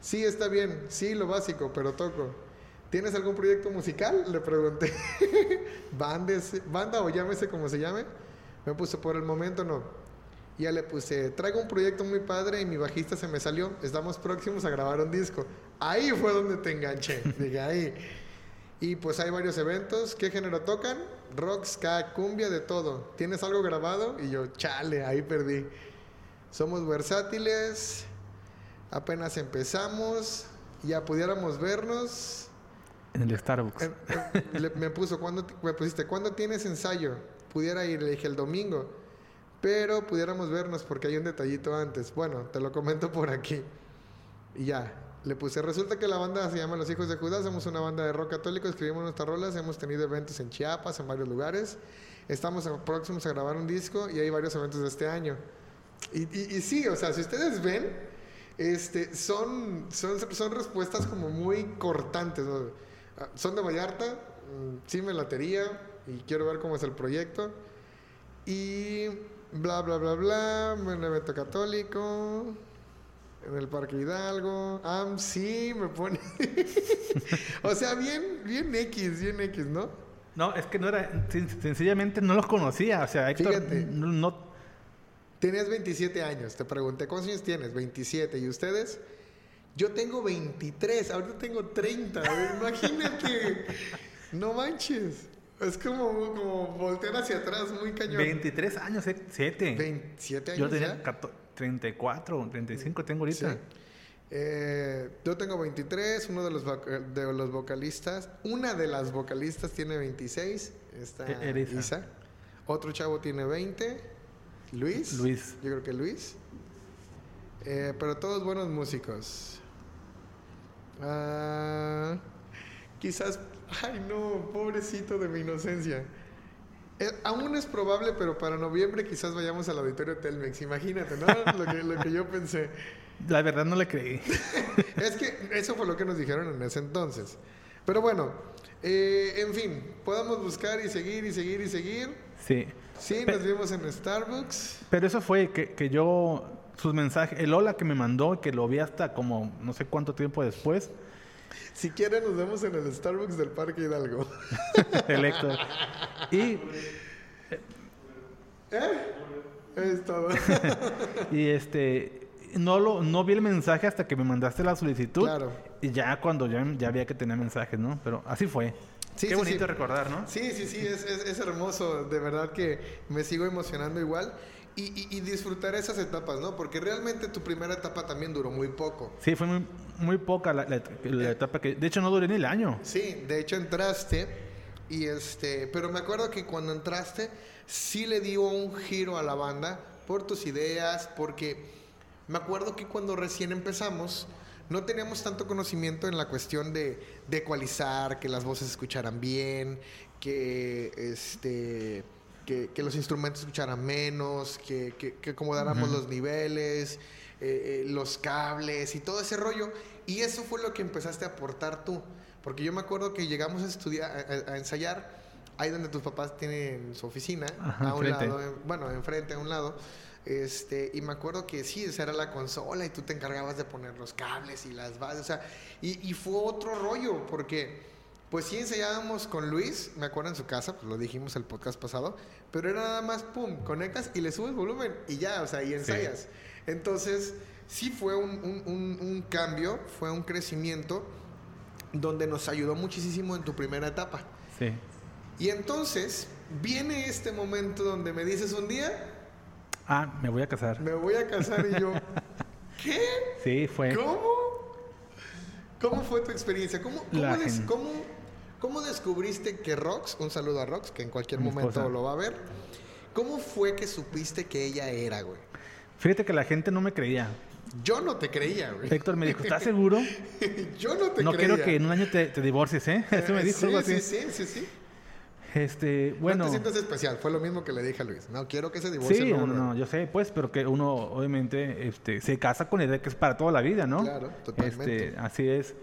Sí, está bien, sí, lo básico, pero toco. ¿Tienes algún proyecto musical? Le pregunté. ¿Banda o llámese como se llame? Me puso, por el momento no. Ya le puse, traigo un proyecto muy padre y mi bajista se me salió. Estamos próximos a grabar un disco. Ahí fue donde te enganché. Dije, ahí. Y pues hay varios eventos. ¿Qué género tocan? Rock, ska, cumbia, de todo. ¿Tienes algo grabado? Y yo, chale, ahí perdí. Somos versátiles, apenas empezamos, ya pudiéramos vernos. En el Starbucks. Eh, eh, me puso, ¿cuándo, me pusiste, ¿cuándo tienes ensayo? Pudiera ir, le dije el domingo, pero pudiéramos vernos porque hay un detallito antes. Bueno, te lo comento por aquí. Y ya, le puse, resulta que la banda se llama Los Hijos de Judá, somos una banda de rock católico, escribimos nuestras rolas, hemos tenido eventos en Chiapas, en varios lugares, estamos próximos a grabar un disco y hay varios eventos de este año. Y, sí, o sea, si ustedes ven, este, son, son, son respuestas como muy cortantes. Ah, son de Vallarta, mm, sí me latería y quiero ver cómo es el proyecto. Y bla, bla, bla, bla, un evento católico, en el Parque Hidalgo. Ah, sí, me pone. o sea, bien, bien X, bien X, ¿no? No, es que no era, sencillamente no los conocía. O sea, Héctor, no Tenías 27 años, te pregunté, ¿cuántos años tienes? 27. ¿Y ustedes? Yo tengo 23, ahorita tengo 30. Imagínate. no manches. Es como, como voltear hacia atrás, muy cañón. 23 años, 7. 27 años. Yo tenía 34, 35 tengo ahorita. Eh, yo tengo 23, uno de los, de los vocalistas, una de las vocalistas tiene 26, está e-, Isa. Otro chavo tiene 20 Luis. Luis. Yo creo que Luis. Eh, pero todos buenos músicos. Ah, quizás, ay no, pobrecito de mi inocencia. Eh, aún es probable, pero para noviembre quizás vayamos al auditorio Telmex. Imagínate, ¿no? lo, que, lo que yo pensé. La verdad no le creí. es que eso fue lo que nos dijeron en ese entonces. Pero bueno, Eh, en fin, podamos buscar y seguir y seguir y seguir. Sí. Sí, nos vimos en Starbucks. Pero eso fue que, que yo, sus mensajes, el hola que me mandó, que lo vi hasta como no sé cuánto tiempo después. Si quieren, nos vemos en el Starbucks del Parque Hidalgo. el Héctor. Y. ¿Eh? Es todo. y este. No, lo, no vi el mensaje hasta que me mandaste la solicitud. Claro. Y ya cuando ya, ya había que tener mensajes, ¿no? Pero así fue. Sí, Qué sí, bonito sí. recordar, ¿no? Sí, sí, sí, es, es- es hermoso, de verdad que me sigo emocionando igual y, y- y disfrutar esas etapas, ¿no? Porque realmente tu primera etapa también duró muy poco. Sí, fue muy, muy poca la, la- la etapa que... De hecho, no duré ni el año. Sí, de hecho entraste y este, pero me acuerdo que cuando entraste sí le dio un giro a la banda por tus ideas, porque me acuerdo que cuando recién empezamos no teníamos tanto conocimiento en la cuestión de, de ecualizar, que las voces escucharan bien, que este que, que los instrumentos escucharan menos, que, que, que acomodáramos los niveles, eh, eh, los cables y todo ese rollo. Y eso fue lo que empezaste a aportar tú. Porque yo me acuerdo que llegamos a estudiar, a, ensayar, ahí donde tus papás tienen su oficina, Ajá, a un enfrente. lado, en- bueno, enfrente, a un lado. Este, y me acuerdo que sí, esa era la consola y tú te encargabas de poner los cables y las bases, o sea, y, y fue otro rollo, porque pues sí ensayábamos con Luis, me acuerdo en su casa, pues lo dijimos el podcast pasado, pero era nada más, pum, conectas y le subes volumen y ya, o sea, y ensayas. Entonces, sí fue un, un- un- un cambio, fue un crecimiento donde nos ayudó muchísimo en tu primera etapa. Sí. Y entonces viene este momento donde me dices un día, Ah, me voy a casar. me voy a casar y yo, ¿qué? Sí, fue... ¿Cómo? ¿Cómo fue tu experiencia? ¿Cómo, cómo, des- cómo- cómo descubriste que Rox, un saludo a Rox, que en cualquier Mi momento esposa. lo va a ver, ¿cómo fue que supiste que ella era, güey? Fíjate que la gente no me creía. Yo no te creía, güey. Héctor me dijo, ¿estás seguro? Yo no te No creía. quiero que en un año te, te divorcies, ¿eh? Eso me Eh, dijo sí, algo así. Sí, sí, sí, sí. Este, No bueno... te sientas especial, fue lo mismo que le dije a Luis. No quiero que se divorcie. Sí, no, no, yo sé, pues, pero que uno obviamente este, se casa con la idea que es para toda la vida, ¿no? Claro, totalmente. Este, así es.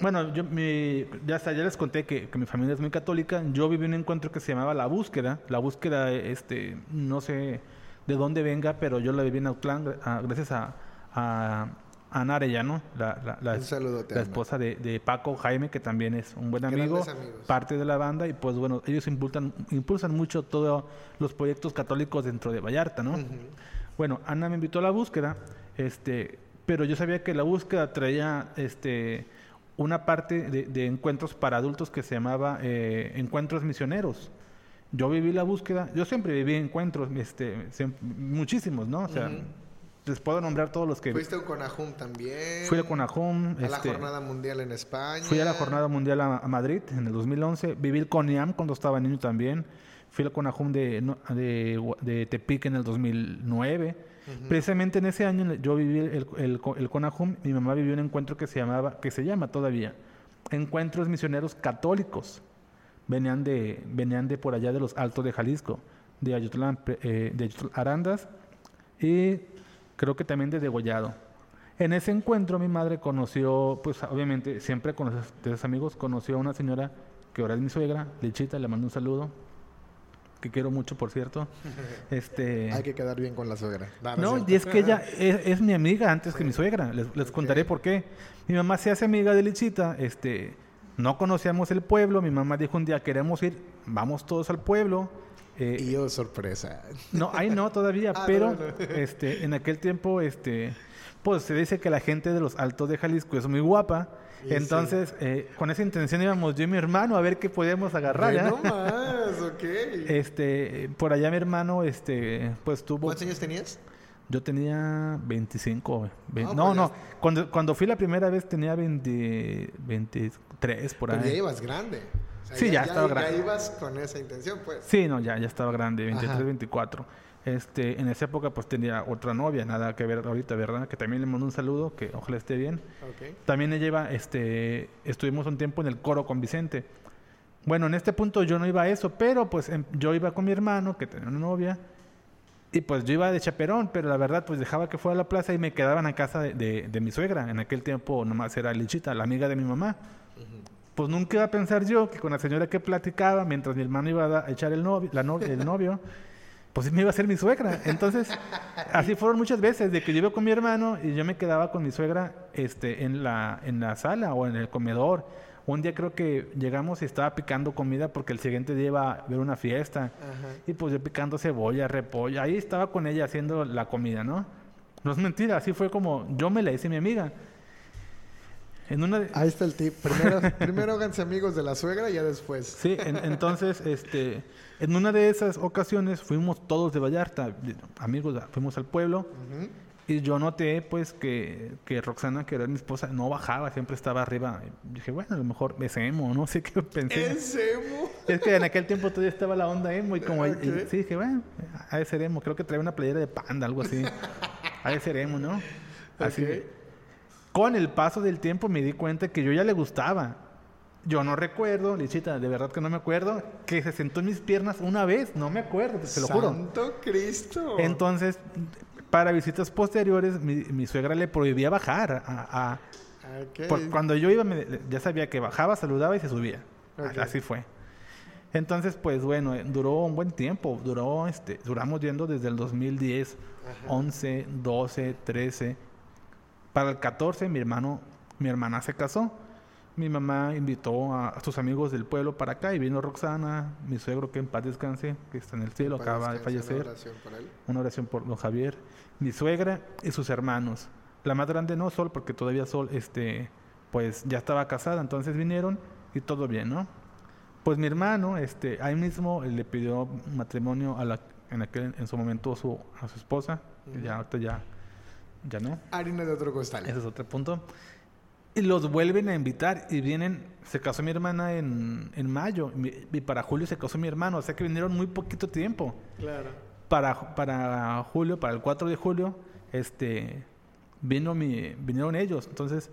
Bueno, yo mi, ya hasta ya les conté que, que mi familia es muy católica. Yo viví un encuentro que se llamaba La Búsqueda. La Búsqueda, este, no sé de dónde venga, pero yo la viví en Autlán gra- ah, gracias a, a Ana Arellano, la, la, la- saludote, esposa de, de Paco Jaime, que también es un buen amigo, parte de la banda. Y pues bueno, ellos impulsan, impulsan mucho todos los proyectos católicos dentro de Vallarta, ¿no? Bueno, Ana me invitó a la búsqueda, este, pero yo sabía que la búsqueda traía este, una parte de, de encuentros para adultos que se llamaba eh, Encuentros Misioneros. Yo viví la búsqueda, yo siempre viví encuentros, este, muchísimos, ¿no? O sea. Les puedo nombrar todos los que... Fuiste a Conajum también. Fui a Conajum, A la este, Jornada Mundial en España. Fui a la Jornada Mundial a, a Madrid en el 2011. Viví el CONIAM cuando estaba niño también. Fui al CONAJUM de, de, de Tepic en el 2009. Precisamente en ese año yo viví el, el, el CONAJUM. Mi mamá vivió un encuentro que se llamaba, que se llama todavía, Encuentros Misioneros Católicos. Venían de, venían de por allá de los Altos de Jalisco, de Ayutlán, eh, de Ayutlán Arandas y creo que también de Degollado. En ese encuentro mi madre conoció, pues obviamente siempre con los- amigos, conoció a una señora que ahora es mi suegra, Lichita, le mando un saludo, que quiero mucho por cierto. Este, Hay que quedar bien con la suegra. No, no no, es y es que ella es, es mi amiga antes que mi suegra. Les, les contaré por qué. Mi mamá se hace amiga de Lichita. Este, no conocíamos el pueblo. Mi mamá dijo un día, queremos ir, vamos todos al pueblo. Eh, Y yo, sorpresa. no, ahí no todavía, Ah, pero no, no. este, en aquel tiempo, este, pues se dice que la gente de los Altos de Jalisco es muy guapa. Y Entonces, eh, con esa intención íbamos yo y mi hermano a ver qué podíamos agarrar. ¿ya? no más, ok. Este, por allá mi hermano, este, pues tuvo. ¿Cuántos años tenías? Yo tenía 25. güey. Ve- Ah, no, pues ya no. está. Cuando, cuando fui la primera vez tenía 20, 23 por Pero ya ahí. ibas grande. O sea, Sí, ya estaba grande. Ya ibas con esa intención, pues. Sí, no, ya, ya estaba grande, 23, Ajá. 24. Este, en esa época pues tenía otra novia, nada que ver ahorita, ¿verdad? Que también le mando un saludo, que ojalá esté bien. Ok. También ella iba, este, estuvimos un tiempo en el coro con Vicente. Bueno, en este punto yo no iba a eso, pero pues em, yo iba con mi hermano, que tenía una novia, y pues yo iba de chaperón, pero la verdad pues dejaba que fuera a la plaza y me quedaban a casa de, de- de mi suegra. En aquel tiempo nomás era Lichita, la amiga de mi mamá. Pues nunca iba a pensar yo que con la señora que platicaba, mientras mi hermano iba a echar el novio, la el novio, pues me iba a ser mi suegra. Entonces, así fueron muchas veces, de que yo iba con mi hermano y yo me quedaba con mi suegra este, en, la, en la sala o en el comedor. Un día creo que llegamos y estaba picando comida porque el siguiente día iba a ver una fiesta. Y pues yo picando cebolla, repollo. Ahí estaba con ella haciendo la comida, ¿no? No es mentira, así fue como yo me la hice mi amiga. Ahí está el tip. Primero, primero háganse amigos de la suegra y ya después. Sí, entonces, este, en una de esas ocasiones fuimos todos de Vallarta, amigos, fuimos al pueblo. Y yo noté, pues, que, que Roxana, que era mi esposa, no bajaba, siempre estaba arriba. Y dije, bueno, a lo mejor es emo, no sé qué pensé. ¿Es emo? Es que en aquel tiempo todavía estaba la onda emo y como... sí, dije, bueno, ha de ser emo. Creo que traía una playera de panda, algo así. ha de ser emo, ¿no? Así. Con el paso del tiempo me di cuenta que yo ya le gustaba. Yo no recuerdo, Lichita, de verdad que no me acuerdo, que se sentó en mis piernas una vez, no me acuerdo, te lo juro. ¡Santo Cristo! Entonces, para visitas posteriores, mi, suegra le prohibía bajar. A, cuando yo iba, ya sabía que bajaba, saludaba y se subía. Así fue. Entonces, pues bueno, duró un buen tiempo. Duró, este, duramos yendo desde el 2010, 11, 12, 13. Para el 14, mi hermano, mi hermana se casó. Mi mamá invitó a, sus amigos del pueblo para acá y vino Roxana, mi suegro que en paz descanse, que está en el cielo, acaba de fallecer. Una oración por él. Una oración por don Javier mi suegra y sus hermanos. La más grande no, Sol, porque todavía Sol, este, pues ya estaba casada, entonces vinieron y todo bien, ¿no? Pues mi hermano, este, ahí mismo le pidió matrimonio a la, en aquel, en su momento su, a su esposa, ya ahorita ya, ya no. Harina de otro costal. Ese es otro punto. Y los vuelven a invitar y vienen, se casó mi hermana en, en mayo y para julio se casó mi hermano, o sea que vinieron muy poquito tiempo. Claro para, para julio, para el 4 de julio, este, vino mi, vinieron ellos. Entonces,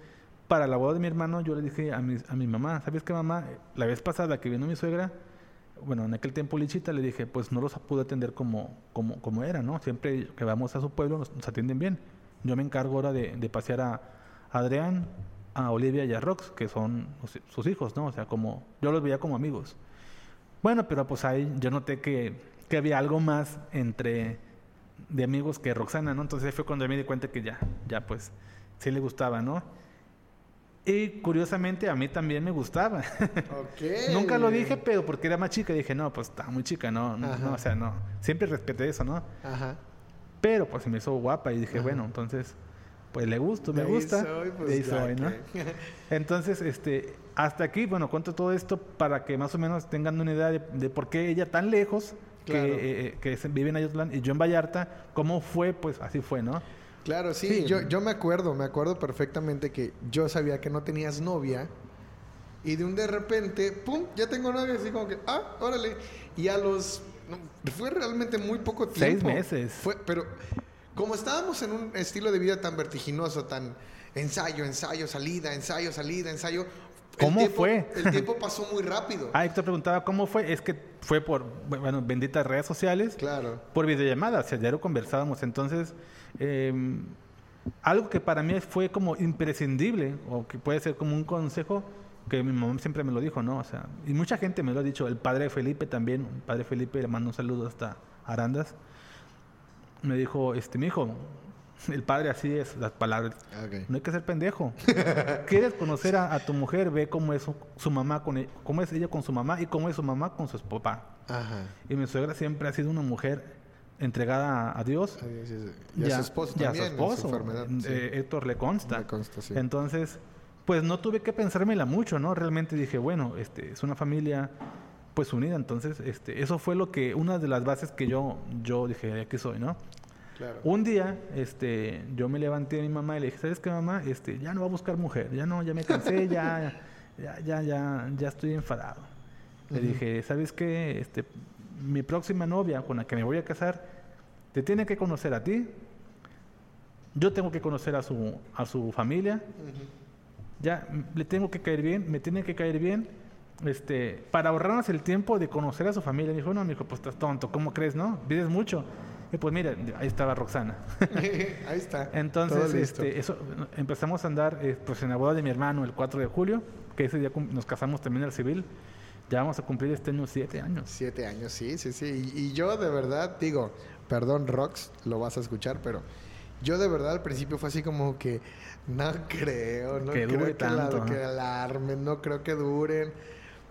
para la boda de mi hermano, yo le dije a mi, a mi mamá, ¿sabes qué, mamá? La vez pasada que vino mi suegra, bueno, en aquel tiempo Lichita, le dije, pues no los pude atender como, como, como era, ¿no? Siempre que vamos a su pueblo nos, atienden bien. Yo me encargo ahora de, de, pasear a Adrián, a Olivia y a Rox, que son sus hijos, ¿no? O sea, como yo los veía como amigos. Bueno, pero pues ahí yo noté que que había algo más entre de amigos que Roxana, ¿no? Entonces fue cuando me di cuenta que ya, ya pues sí le gustaba, ¿no? Y curiosamente a mí también me gustaba. Okay. Nunca lo dije, pero porque era más chica dije, no, pues está muy chica, no, no, o sea, no. Siempre respeté eso, ¿no? Ajá. Pero pues se me hizo guapa y dije, bueno, entonces, pues le gusto, me gusta. Pues, soy, ¿no? entonces, este, hasta aquí, bueno, cuento todo esto para que más o menos tengan una idea de, de por qué ella tan lejos que, eh, eh, que vive en Ayotlan y yo en Vallarta, ¿cómo fue? Pues así fue, ¿no? Claro, sí, Yo, yo me acuerdo, me acuerdo perfectamente que yo sabía que no tenías novia y de un de repente, ¡pum! Ya tengo novia, así como que, ah, órale. Y a los... fue realmente muy poco tiempo. Seis meses. Fue, pero como estábamos en un estilo de vida tan vertiginoso, tan ensayo, ensayo, salida, ensayo, salida, ensayo, ¿Cómo fue? El tiempo pasó muy rápido. Ah, te preguntaba cómo fue. Es que fue por, bueno, benditas redes sociales. Claro. Por videollamadas. O sea, diario conversábamos. Entonces, em, algo que para mí fue como imprescindible, o que puede ser como un consejo, que mi mamá siempre me lo dijo, ¿no? O sea, y mucha gente me lo ha dicho. El padre Felipe también. El padre Felipe le mando un saludo hasta Arandas. Me dijo, este, mi hijo, el padre así es, las palabras. No hay que ser pendejo. ¿Quieres conocer a, tu mujer? Ve cómo es su, mamá, con, e, cómo es ella con su mamá y cómo es su mamá con su papá. Y mi suegra siempre ha sido una mujer entregada a, Dios. y, a, su esposo también. a su esposo. Eh, Héctor le consta. Entonces, pues no tuve que pensármela mucho, ¿no? Realmente dije, bueno, este, es una familia pues unida. Entonces, este, eso fue lo que, una de las bases que yo, yo dije, aquí soy, ¿no? Un día, este, yo me levanté a mi mamá y le dije, ¿sabes qué, mamá? Este, ya no va a buscar mujer, ya no, ya me cansé, ya, ya, ya, ya, ya estoy enfadado. Le dije, ¿sabes qué? Este, mi próxima novia con la que me voy a casar, te tiene que conocer a ti, yo tengo que conocer a su, a su familia, ya le tengo que caer bien, me tiene que caer bien, este, para ahorrarnos el tiempo de conocer a su familia. Me dijo, no, me dijo, pues estás tonto, ¿cómo crees, no? Pides mucho. Y pues mira, ahí estaba Roxana. ahí está. Entonces, este, eso, empezamos a andar eh, pues en la boda de mi hermano el 4 de julio. que ese día nos casamos también al civil. Ya vamos a cumplir este año siete años. Siete años, sí, sí, sí. Y, yo de verdad digo, perdón Rox, lo vas a escuchar, pero yo de verdad al principio fue así como que no creo, no creo que, tanto, que alarmen, no creo que duren.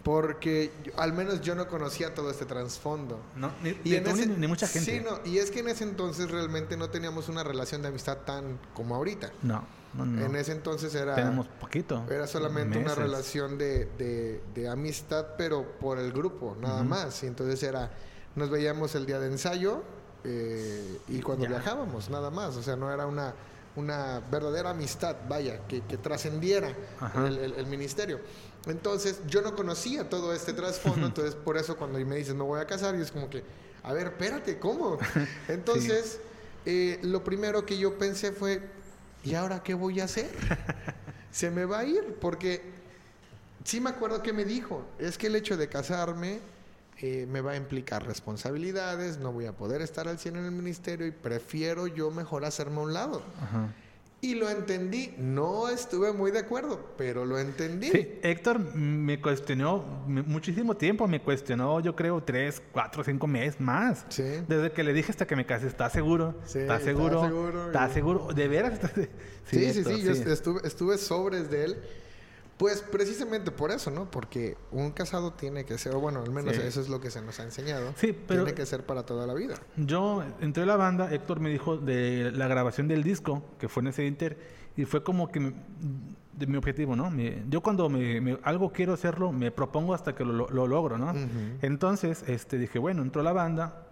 Porque al menos yo no conocía todo este trasfondo. No, ni, ni, mucha gente. Sí, no, y es que en ese entonces realmente no teníamos una relación de amistad tan como ahorita. No, no, no. En ese entonces era... Tenemos poquito. Era solamente una relación de, de, amistad, pero por el grupo, nada más. Y entonces era, nos veíamos el día de ensayo eh, y cuando viajábamos, nada más. O sea, no era una, una verdadera amistad, vaya, que, que trascendiera el, el ministerio. Entonces, yo no conocía todo este trasfondo, entonces por eso cuando me dices me voy a casar, y es como que, a ver, espérate, ¿cómo? Entonces, eh, lo primero que yo pensé fue, ¿y ahora qué voy a hacer? Se me va a ir, porque sí me acuerdo que me dijo, es que el hecho de casarme eh, me va a implicar responsabilidades, no voy a poder estar al 100 en el ministerio y prefiero yo mejor hacerme a un lado. Ajá. Y lo entendí. No estuve muy de acuerdo, pero lo entendí. Sí, Héctor me cuestionó muchísimo tiempo. Me cuestionó, yo creo, tres, cuatro, cinco meses más. Sí. Desde que le dije hasta que me casé, ¿estás seguro? Sí, ¿Estás seguro? ¿Estás seguro? ¿De veras? Sí, sí, sí, Yo estuve, estuve sobres de él. Pues precisamente por eso, ¿no? Porque un casado tiene que ser, o bueno, al menos eso es lo que se nos ha enseñado. Sí, pero tiene que ser para toda la vida. Yo entré a la banda, Héctor me dijo de la grabación del disco, que fue en ese inter, y fue como que de mi objetivo, ¿no? yo cuando me, algo quiero hacerlo, me propongo hasta que lo, logro, ¿no? Entonces, este, dije, bueno, entró a la banda,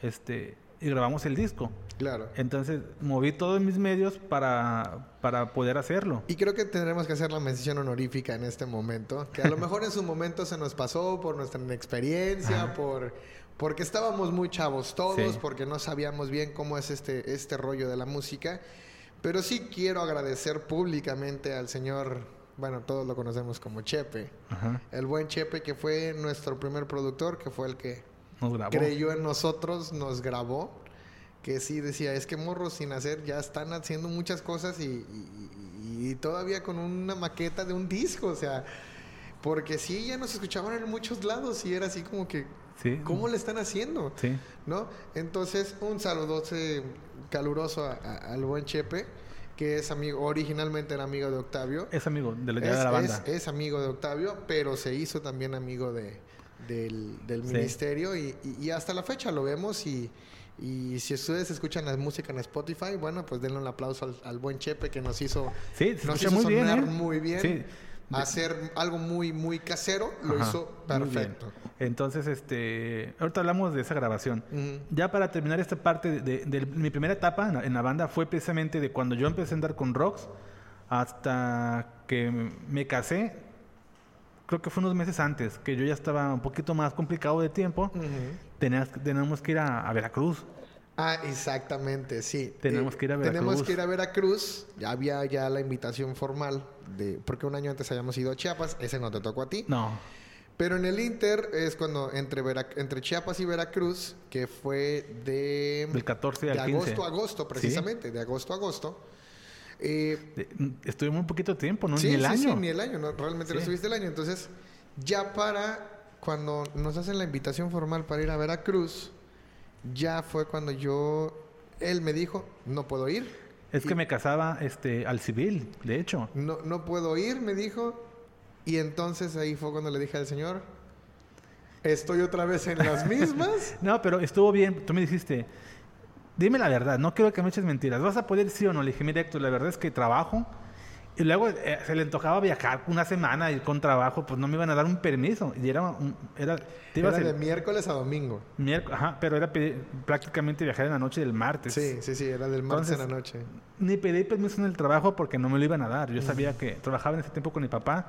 este, y grabamos el disco. Claro. Entonces moví todos mis medios para, para poder hacerlo. Y creo que tendremos que hacer la mención honorífica en este momento, que a lo mejor en su momento se nos pasó por nuestra inexperiencia, por porque estábamos muy chavos todos, porque no sabíamos bien cómo es este, este rollo de la música. Pero sí quiero agradecer públicamente al señor, bueno, todos lo conocemos como Chepe, el buen Chepe que fue nuestro primer productor, que fue el que creyó en nosotros, nos grabó que sí decía, es que morros sin hacer ya están haciendo muchas cosas y, todavía con una maqueta de un disco, o sea, porque sí, ya nos escuchaban en muchos lados y era así como que, ¿cómo le están haciendo? Sí. ¿No? Entonces, un saludo caluroso al buen Chepe que es amigo, originalmente era amigo de Octavio. Es amigo de la, de la banda. Es, amigo de Octavio, pero se hizo también amigo de, del, ministerio y, y, hasta la fecha lo vemos y, y si ustedes escuchan la música en Spotify, bueno, pues denle un aplauso al, buen Chepe que nos hizo, sí, nos hizo muy sonar bien, ¿eh? muy bien. Hacer algo muy, muy casero, lo hizo perfecto. Entonces, este, ahorita hablamos de esa grabación. Ya para terminar esta parte de, mi primera etapa en la, banda fue precisamente de cuando yo empecé a andar con Rocks hasta que me casé. Creo que fue unos meses antes, que yo ya estaba un poquito más complicado de tiempo tenemos que ir a, Veracruz. Ah, exactamente, sí. Tenemos que ir a Veracruz. Tenemos que ir a Veracruz. Ya había ya la invitación formal de porque un año antes habíamos ido a Chiapas. Ese no te tocó a ti. No. Pero en el Inter es cuando entre entre Chiapas y Veracruz, que fue de del 14 al de agosto a agosto precisamente, de agosto a agosto. Eh, estuvimos un poquito de tiempo, ¿no? ni el año. Sí, ni el año, no, realmente no estuviste el año. Entonces, ya para cuando nos hacen la invitación formal para ir a Veracruz, ya fue cuando yo, él me dijo, no puedo ir. Es que me casaba este, al civil, de hecho. No, no puedo ir, me dijo. Y entonces ahí fue cuando le dije al Señor, estoy otra vez en las mismas. no, pero estuvo bien. Tú me dijiste, dime la verdad, no quiero que me eches mentiras. ¿Vas a poder sí o no? Le dije, mira, Héctor, la verdad es que trabajo y luego eh, se le antojaba viajar una semana y con trabajo, pues no me iban a dar un permiso. Y era, era, era de miércoles a domingo. ajá, pero era prácticamente viajar en la noche del martes. Sí, sí, sí, era del martes en la noche. Ni pedí permiso en el trabajo porque no me lo iban a dar. Yo sabía que trabajaba en ese tiempo con mi papá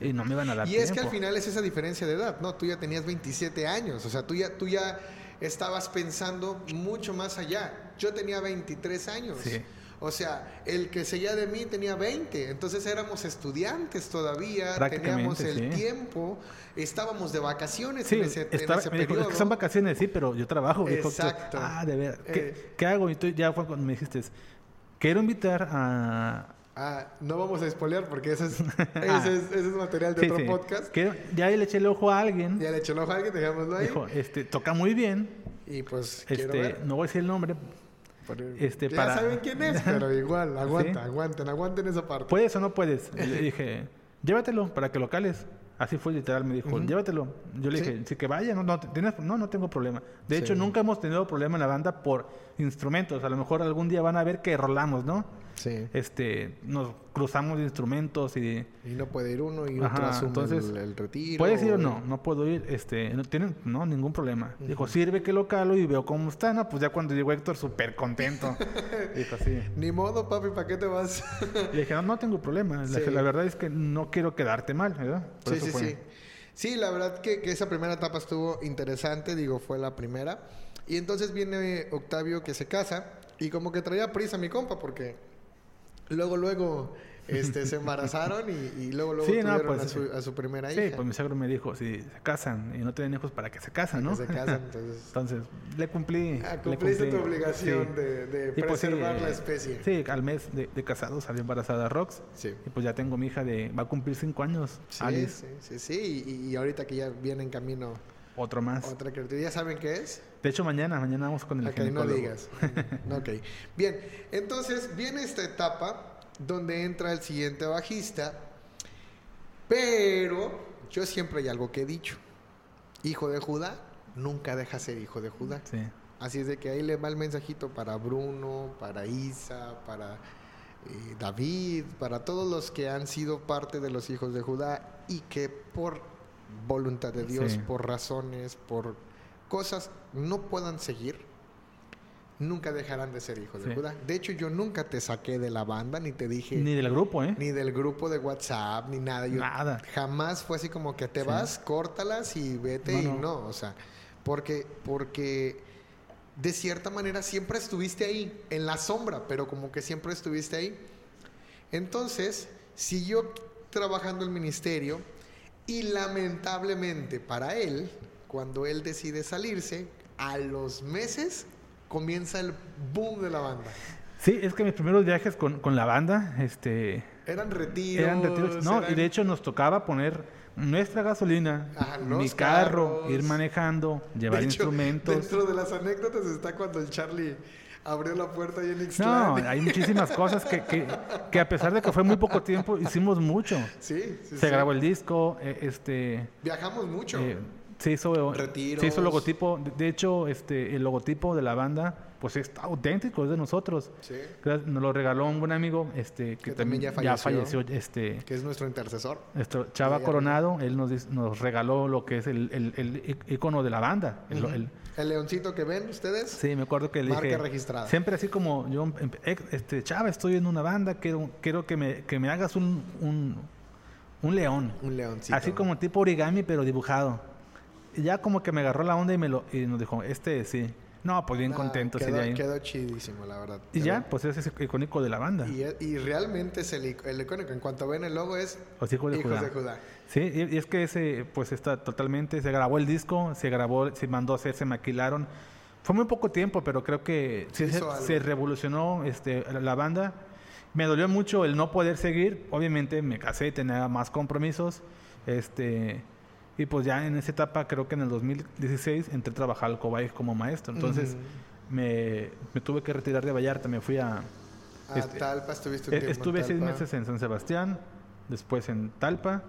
y no me iban a dar Y es que al final es esa diferencia de edad, ¿no? Tú ya tenías 27 años, o sea, tú ya, tú ya estabas pensando mucho más allá. Yo tenía 23 años. Sí. O sea, el que seguía de mí tenía 20, entonces éramos estudiantes todavía, teníamos el tiempo, estábamos de vacaciones en ese, periodo. son vacaciones, sí, pero yo trabajo. Exacto. ah, de ver. ¿Qué, eh. ¿Qué, hago? Y tú ya fue cuando me dijiste, quiero invitar a, Ah, no vamos a spoilear porque ese es, ese es, ese es material de otro podcast. Que ya le eché el ojo a alguien. Ya le eché el ojo a alguien, dejémoslo ahí. Dijo, este, toca muy bien. Y pues, este, no voy a decir el nombre. este, ya para... saben quién es, pero igual, aguanta, aguanten, aguanten esa parte. ¿Puedes o no puedes? le dije, llévatelo para que lo cales. Así fue literal, me dijo, llévatelo. Yo le dije, sí que vaya, no, no, ¿tienes? no, no tengo problema. De hecho, nunca hemos tenido problema en la banda por instrumentos. A lo mejor algún día van a ver que rolamos, ¿no? Sí. Este, nos cruzamos de instrumentos y... Y no puede ir uno y otro asume entonces, el, retiro. ¿Puedes ir o no? No puedo ir. Este, no tienen, no, ningún problema. Dijo, sirve que lo calo y veo cómo está. No, pues ya cuando llegó Héctor, súper contento. Dijo así. Ni modo, papi, ¿para qué te vas? le dije, no, no tengo problema. La, verdad es que no quiero quedarte mal, ¿verdad? sí, sí, sí. Sí, la verdad que, que esa primera etapa estuvo interesante. Digo, fue la primera. Y entonces viene Octavio que se casa y como que traía prisa a mi compa porque luego, luego este, se embarazaron y, luego, luego tuvieron pues, a, su, primera hija. Sí, pues mi suegro me dijo, si se casan y no tienen hijos, ¿para qué se casan, no? se casan, entonces... entonces, le cumplí. Ah, cumpliste tu obligación de, pues, preservar la especie. Sí, al mes de, casados salió embarazada Rox. Sí. Y pues ya tengo mi hija de... Va a cumplir cinco años, sí, Sí, sí, sí. Y, y ahorita que ya viene en camino... Otro más. Otra criatura. ¿Ya saben qué es? De hecho, mañana, mañana vamos con el okay, no digas. ok. Bien, entonces viene esta etapa donde entra el siguiente bajista. Pero yo siempre hay algo que he dicho. Hijo de Judá nunca deja ser hijo de Judá. Así es de que ahí le va el mensajito para Bruno, para Isa, para eh, David, para todos los que han sido parte de los hijos de Judá y que por voluntad de Dios, por razones, por cosas no puedan seguir nunca dejarán de ser hijos de Judá. De hecho, yo nunca te saqué de la banda, ni te dije... Ni del grupo, ¿eh? Ni del grupo de WhatsApp, ni nada. nada. Jamás fue así como que te vas, córtalas y vete y no. O sea, porque, porque de cierta manera siempre estuviste ahí, en la sombra, pero como que siempre estuviste ahí. Entonces, siguió trabajando el ministerio y lamentablemente para él, cuando él decide salirse, a los meses comienza el boom de la banda. Sí, es que mis primeros viajes con, con la banda, este... Eran retiros. Eran retiros. No, y de hecho nos tocaba poner nuestra gasolina, mi carro, ir manejando, llevar instrumentos. Dentro de las anécdotas está cuando el Charlie abrió la puerta y en No, hay muchísimas cosas que, que, que, a pesar de que fue muy poco tiempo, hicimos mucho. Sí, sí Se grabó el disco, eh, este... Viajamos mucho. Eh, se hizo, se hizo logotipo. De hecho, este, el logotipo de la banda, pues es auténtico, es de nosotros. Sí. Nos lo regaló un buen amigo, este, que, también ya falleció, este, que es nuestro intercesor. Nuestro Chava Coronado, él nos, nos regaló lo que es el, el, icono de la banda. el, leoncito que ven ustedes. Sí, me acuerdo que le Marca registrada. Siempre así como yo, este, Chava, estoy en una banda, quiero, quiero que, me, que me hagas un, un, un león. Un leoncito. Así como tipo origami, pero dibujado ya como que me agarró la onda y me lo y nos dijo, este sí. No, pues bien contento. Quedó, quedó chidísimo, la verdad. Y ya, pues ese es el icónico de la banda. Y, y realmente es el, el, icónico. En cuanto ven el logo es Los hijos de, Judá. Sí, y, es que ese, pues está totalmente, se grabó el disco, se grabó, se mandó a hacer, se maquilaron. Fue muy poco tiempo, pero creo que sí, se, se, revolucionó este, la banda. Me dolió mucho el no poder seguir. Obviamente me casé, tenía más compromisos. Este, y pues ya en esa etapa, creo que en el 2016, entré a trabajar al Cobay como maestro. Entonces me, me, tuve que retirar de Vallarta, me fui a... A este, Talpa, estuviste un e, tiempo Estuve seis meses en San Sebastián, después en Talpa,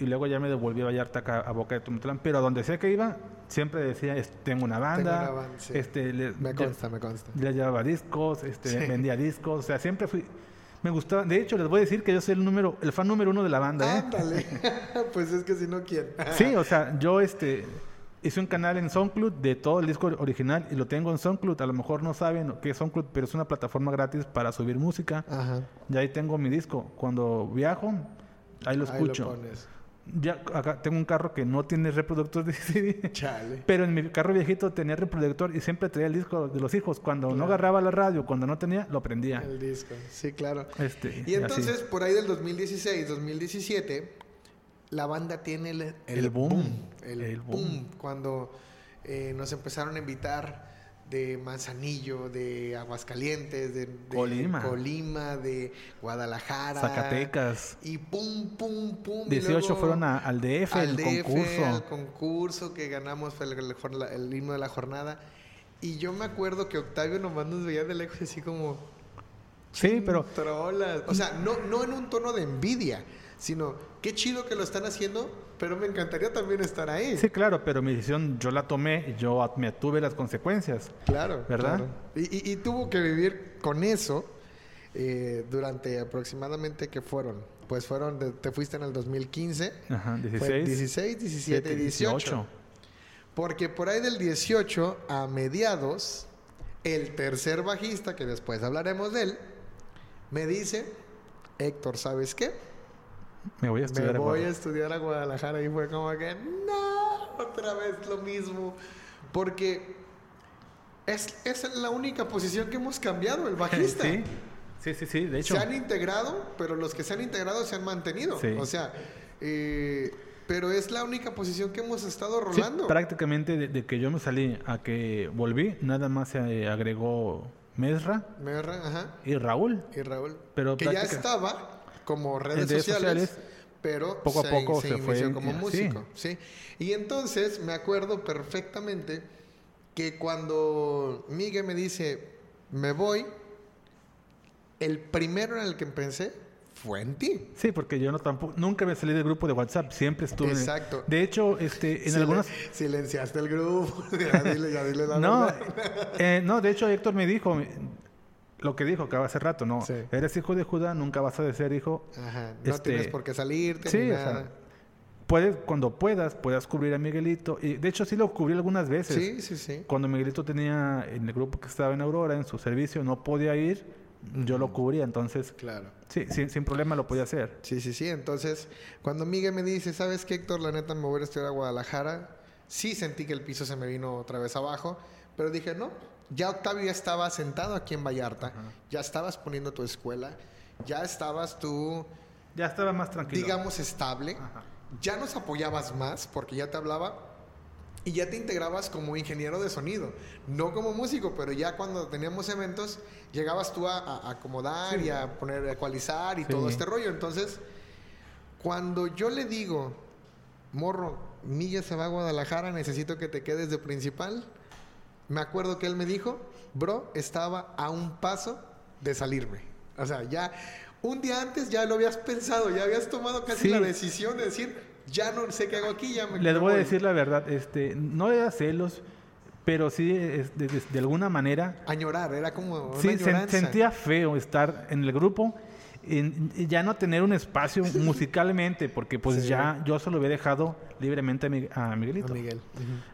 y luego ya me devolví a Vallarta acá, a Boca de Tumitlán. Pero donde sea que iba, siempre decía, tengo una banda. Tengo una banda este, me consta, me consta. Le llevaba discos, este, vendía discos, o sea, siempre fui me gustaba. De hecho, les voy a decir que yo soy el número, el fan número uno de la banda, ¿eh? Ándale. pues es que si no, ¿quién? sí, o sea, yo este hice un canal en SoundCloud de todo el disco original y lo tengo en SoundCloud. A lo mejor no saben qué es SoundCloud, pero es una plataforma gratis para subir música. Ajá. Y ahí tengo mi disco. Cuando viajo, ahí lo escucho. Ahí lo pones ya acá tengo un carro que no tiene reproductor de CD. Chale. Pero en mi carro viejito tenía reproductor y siempre traía el disco de los hijos. Cuando no agarraba la radio, cuando no tenía, lo prendía. El disco, sí, claro. Este, y entonces, por ahí del 2016, 2017, la banda tiene el, el, boom. El, boom. Cuando eh, nos empezaron a invitar de Manzanillo, de Aguascalientes, de, Colima. Colima, de Guadalajara. Zacatecas. Y pum, pum, pum. 18 fueron al DF, al el DF, concurso. Al concurso que ganamos fue el, el, el, himno de la jornada. Y yo me acuerdo que Octavio nomás nos veía de lejos así como... Sí, pero... Trolas. O sea, no, no en un tono de envidia, sino qué chido que lo están haciendo, pero me encantaría también estar ahí. Sí, claro, pero mi decisión yo la tomé, yo me tuve las consecuencias. Claro. ¿Verdad? Claro. Y, y, y, tuvo que vivir con eso eh, durante aproximadamente, ¿qué fueron? Pues fueron, de, te fuiste en el 2015. Ajá, 16. Fue 16, 17, 18. 18. Porque por ahí del 18 a mediados, el tercer bajista, que después hablaremos de él, me dice, Héctor, ¿sabes qué? Me voy a estudiar, me voy a, estudiar a Guadalajara y fue como que, no, otra vez lo mismo. Porque es, es la única posición que hemos cambiado, el bajista. Sí, sí, sí, sí, de hecho. Se han integrado, pero los que se han integrado se han mantenido. Sí. O sea, eh, pero es la única posición que hemos estado rolando. Sí, prácticamente de, de, que yo me salí a que volví, nada más se agregó Mesra, Mesra ajá. y Raúl. Y Raúl. Pero que ya estaba como redes, redes sociales, sociales, pero poco se, a poco se, se, inició fue como músico. Sí. Y entonces me acuerdo perfectamente que cuando Miguel me dice, me voy, el primero en el que pensé fue en ti. Sí, porque yo no tampoco nunca me salí del grupo de WhatsApp, siempre estuve. Exacto. De hecho, este en Silen algunas silenciaste el grupo. ya dile, ya dile la no, eh, no, de hecho Héctor me dijo lo que dijo que hace rato, no, Sí. eres hijo de Judá, nunca vas a ser hijo. Ajá. No Este, tienes por qué salirte Sí, ni o nada. sea, puedes cuando puedas, puedas cubrir a Miguelito y de hecho sí lo cubrí algunas veces. sí, sí, sí. Cuando Miguelito tenía en el grupo que estaba en Aurora, en su servicio, no podía ir, yo lo cubría, entonces Claro. sí, sin, sin problema lo podía hacer. Sí, sí, sí. Entonces, cuando Miguel me dice, ¿sabes qué, Héctor? La neta me voy a estudiar a Guadalajara. Sí sentí que el piso se me vino otra vez abajo, pero dije, no, ya Octavio ya estaba sentado aquí en Vallarta, ya estabas poniendo tu escuela, ya estabas tú, Ya estaba más tranquilo. digamos, estable, Ajá. ya nos apoyabas más porque ya te hablaba y ya te integrabas como ingeniero de sonido, no como músico, pero ya cuando teníamos eventos llegabas tú a, a acomodar y a poner, a ecualizar y Sí. todo este rollo. Entonces, cuando yo le digo, morro, Milla se va a Guadalajara, necesito que te quedes de principal, me acuerdo que él me dijo, bro, estaba a un paso de salirme. O sea, ya un día antes ya lo habías pensado, ya habías tomado casi Sí. la decisión de decir, ya no sé qué hago aquí, ya me Les voy a decir la verdad, este, no era celos, pero sí es de, de- de alguna manera Añorar, era como una sí sentía feo estar en el grupo y ya no tener un espacio musicalmente, porque pues Sí. ya yo se lo había dejado libremente a, Mi- a A Miguelito. Miguel.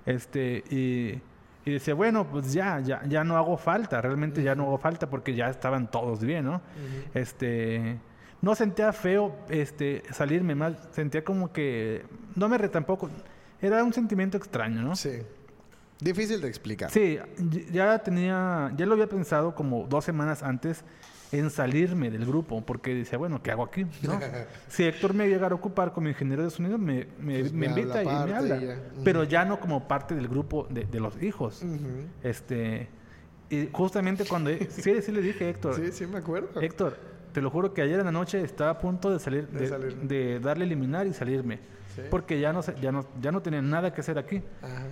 Este, y, y decía, bueno, pues ya, ya, ya no hago falta, realmente ya no hago falta porque ya estaban todos bien, ¿no? Este, no sentía feo este, salirme más, sentía como que, no me re tampoco, era un sentimiento extraño, ¿no? Sí. Difícil de explicar. Sí, ya tenía, ya lo había pensado como dos semanas antes en salirme del grupo, porque decía, bueno, ¿qué hago aquí? ¿no? si Héctor me llegara a ocupar como ingeniero de sonido, me, me- Pues me me invita y me habla, pero ya no como parte del grupo de, de los hijos. Este, y justamente cuando, sí, sí le dije Héctor, Sí, sí, me acuerdo. Héctor, te lo juro que ayer en la noche estaba a punto de salir, De de, salir. de darle eliminar y salirme, Sí. porque ya no, ya no, ya no tenía nada que hacer aquí. Ajá.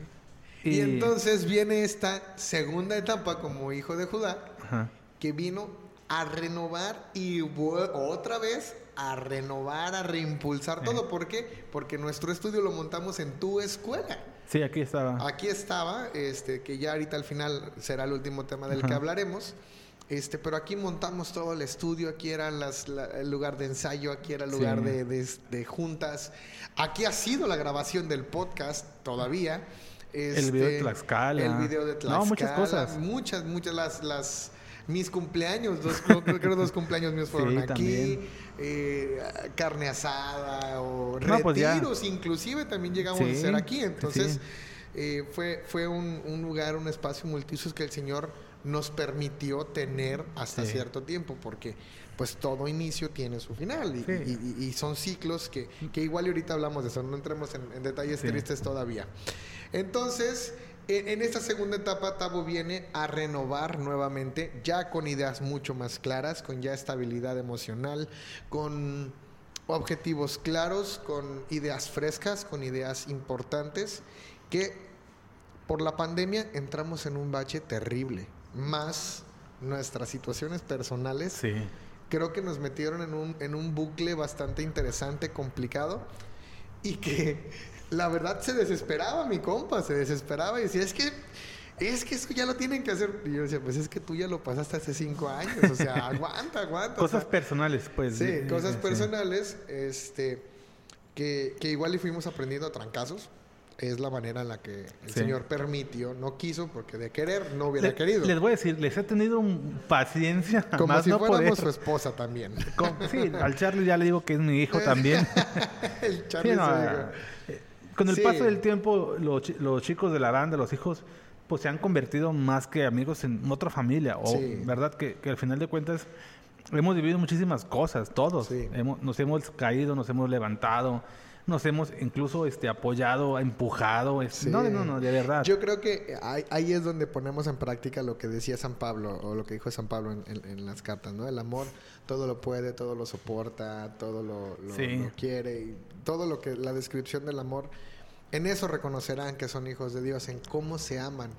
Y... entonces viene esta segunda etapa como hijo de Judá, Ajá. que vino a renovar y otra vez a renovar, a reimpulsar todo. ¿Por qué? Porque nuestro estudio lo montamos en tu escuela. Sí, aquí estaba. Aquí estaba, este, que ya ahorita al final será el último tema del que hablaremos. Este, pero aquí montamos todo el estudio, aquí era las, la- el lugar de ensayo, aquí era el lugar Sí. de, de- de juntas. Aquí ha sido la grabación del podcast todavía. El video de Este, Tlaxcala. El video de No, Tlaxcala. muchas cosas. Muchas, muchas las, las mis cumpleaños, dos, creo, que dos cumpleaños míos fueron Sí, aquí. eh, carne asada o No, pues retiros, inclusive también llegamos a hacer aquí. Entonces, sí. eh, fue, fue un, un lugar, un espacio multiusos que el Señor nos permitió tener hasta cierto tiempo, porque pues todo inicio tiene su final y, Sí. y- y- y son ciclos que, que igual y ahorita hablamos de eso, no entremos en, en detalles tristes todavía. Entonces, En, esta segunda etapa, Tabo viene a renovar nuevamente, ya con ideas mucho más claras, con ya estabilidad emocional, con objetivos claros, con ideas frescas, con ideas importantes, que por la pandemia entramos en un bache terrible, más nuestras situaciones personales. Sí. Creo que nos metieron en un, en un bucle bastante interesante, complicado, y que la verdad se desesperaba mi compa, se desesperaba y decía, es que, es que eso ya lo tienen que hacer. Y yo decía, pues es que tú ya lo pasaste hace cinco años, o sea, aguanta, aguanta. Cosas personales, pues. Sí, cosas personales, este, que, que igual y fuimos aprendiendo a trancazos es la manera en la que el Señor permitió, no quiso, porque de querer no hubiera querido. Les voy a decir, les he tenido paciencia. Como si fuéramos su esposa también. sí, al Charlie ya le digo que es mi hijo también. el Charlie con el paso del tiempo, los, chicos de la banda, los hijos, pues se han convertido más que amigos en otra familia. O, ¿verdad? Que, al final de cuentas hemos vivido muchísimas cosas, todos. nos hemos caído, nos hemos levantado, nos hemos incluso este, apoyado, empujado. Este, no, no, no, de verdad. Yo creo que ahí, es donde ponemos en práctica lo que decía San Pablo, o lo que dijo San Pablo en, las cartas, ¿no? El amor todo lo puede, todo lo soporta, todo lo, lo quiere, y todo lo que la descripción del amor en eso reconocerán que son hijos de Dios, en cómo se aman.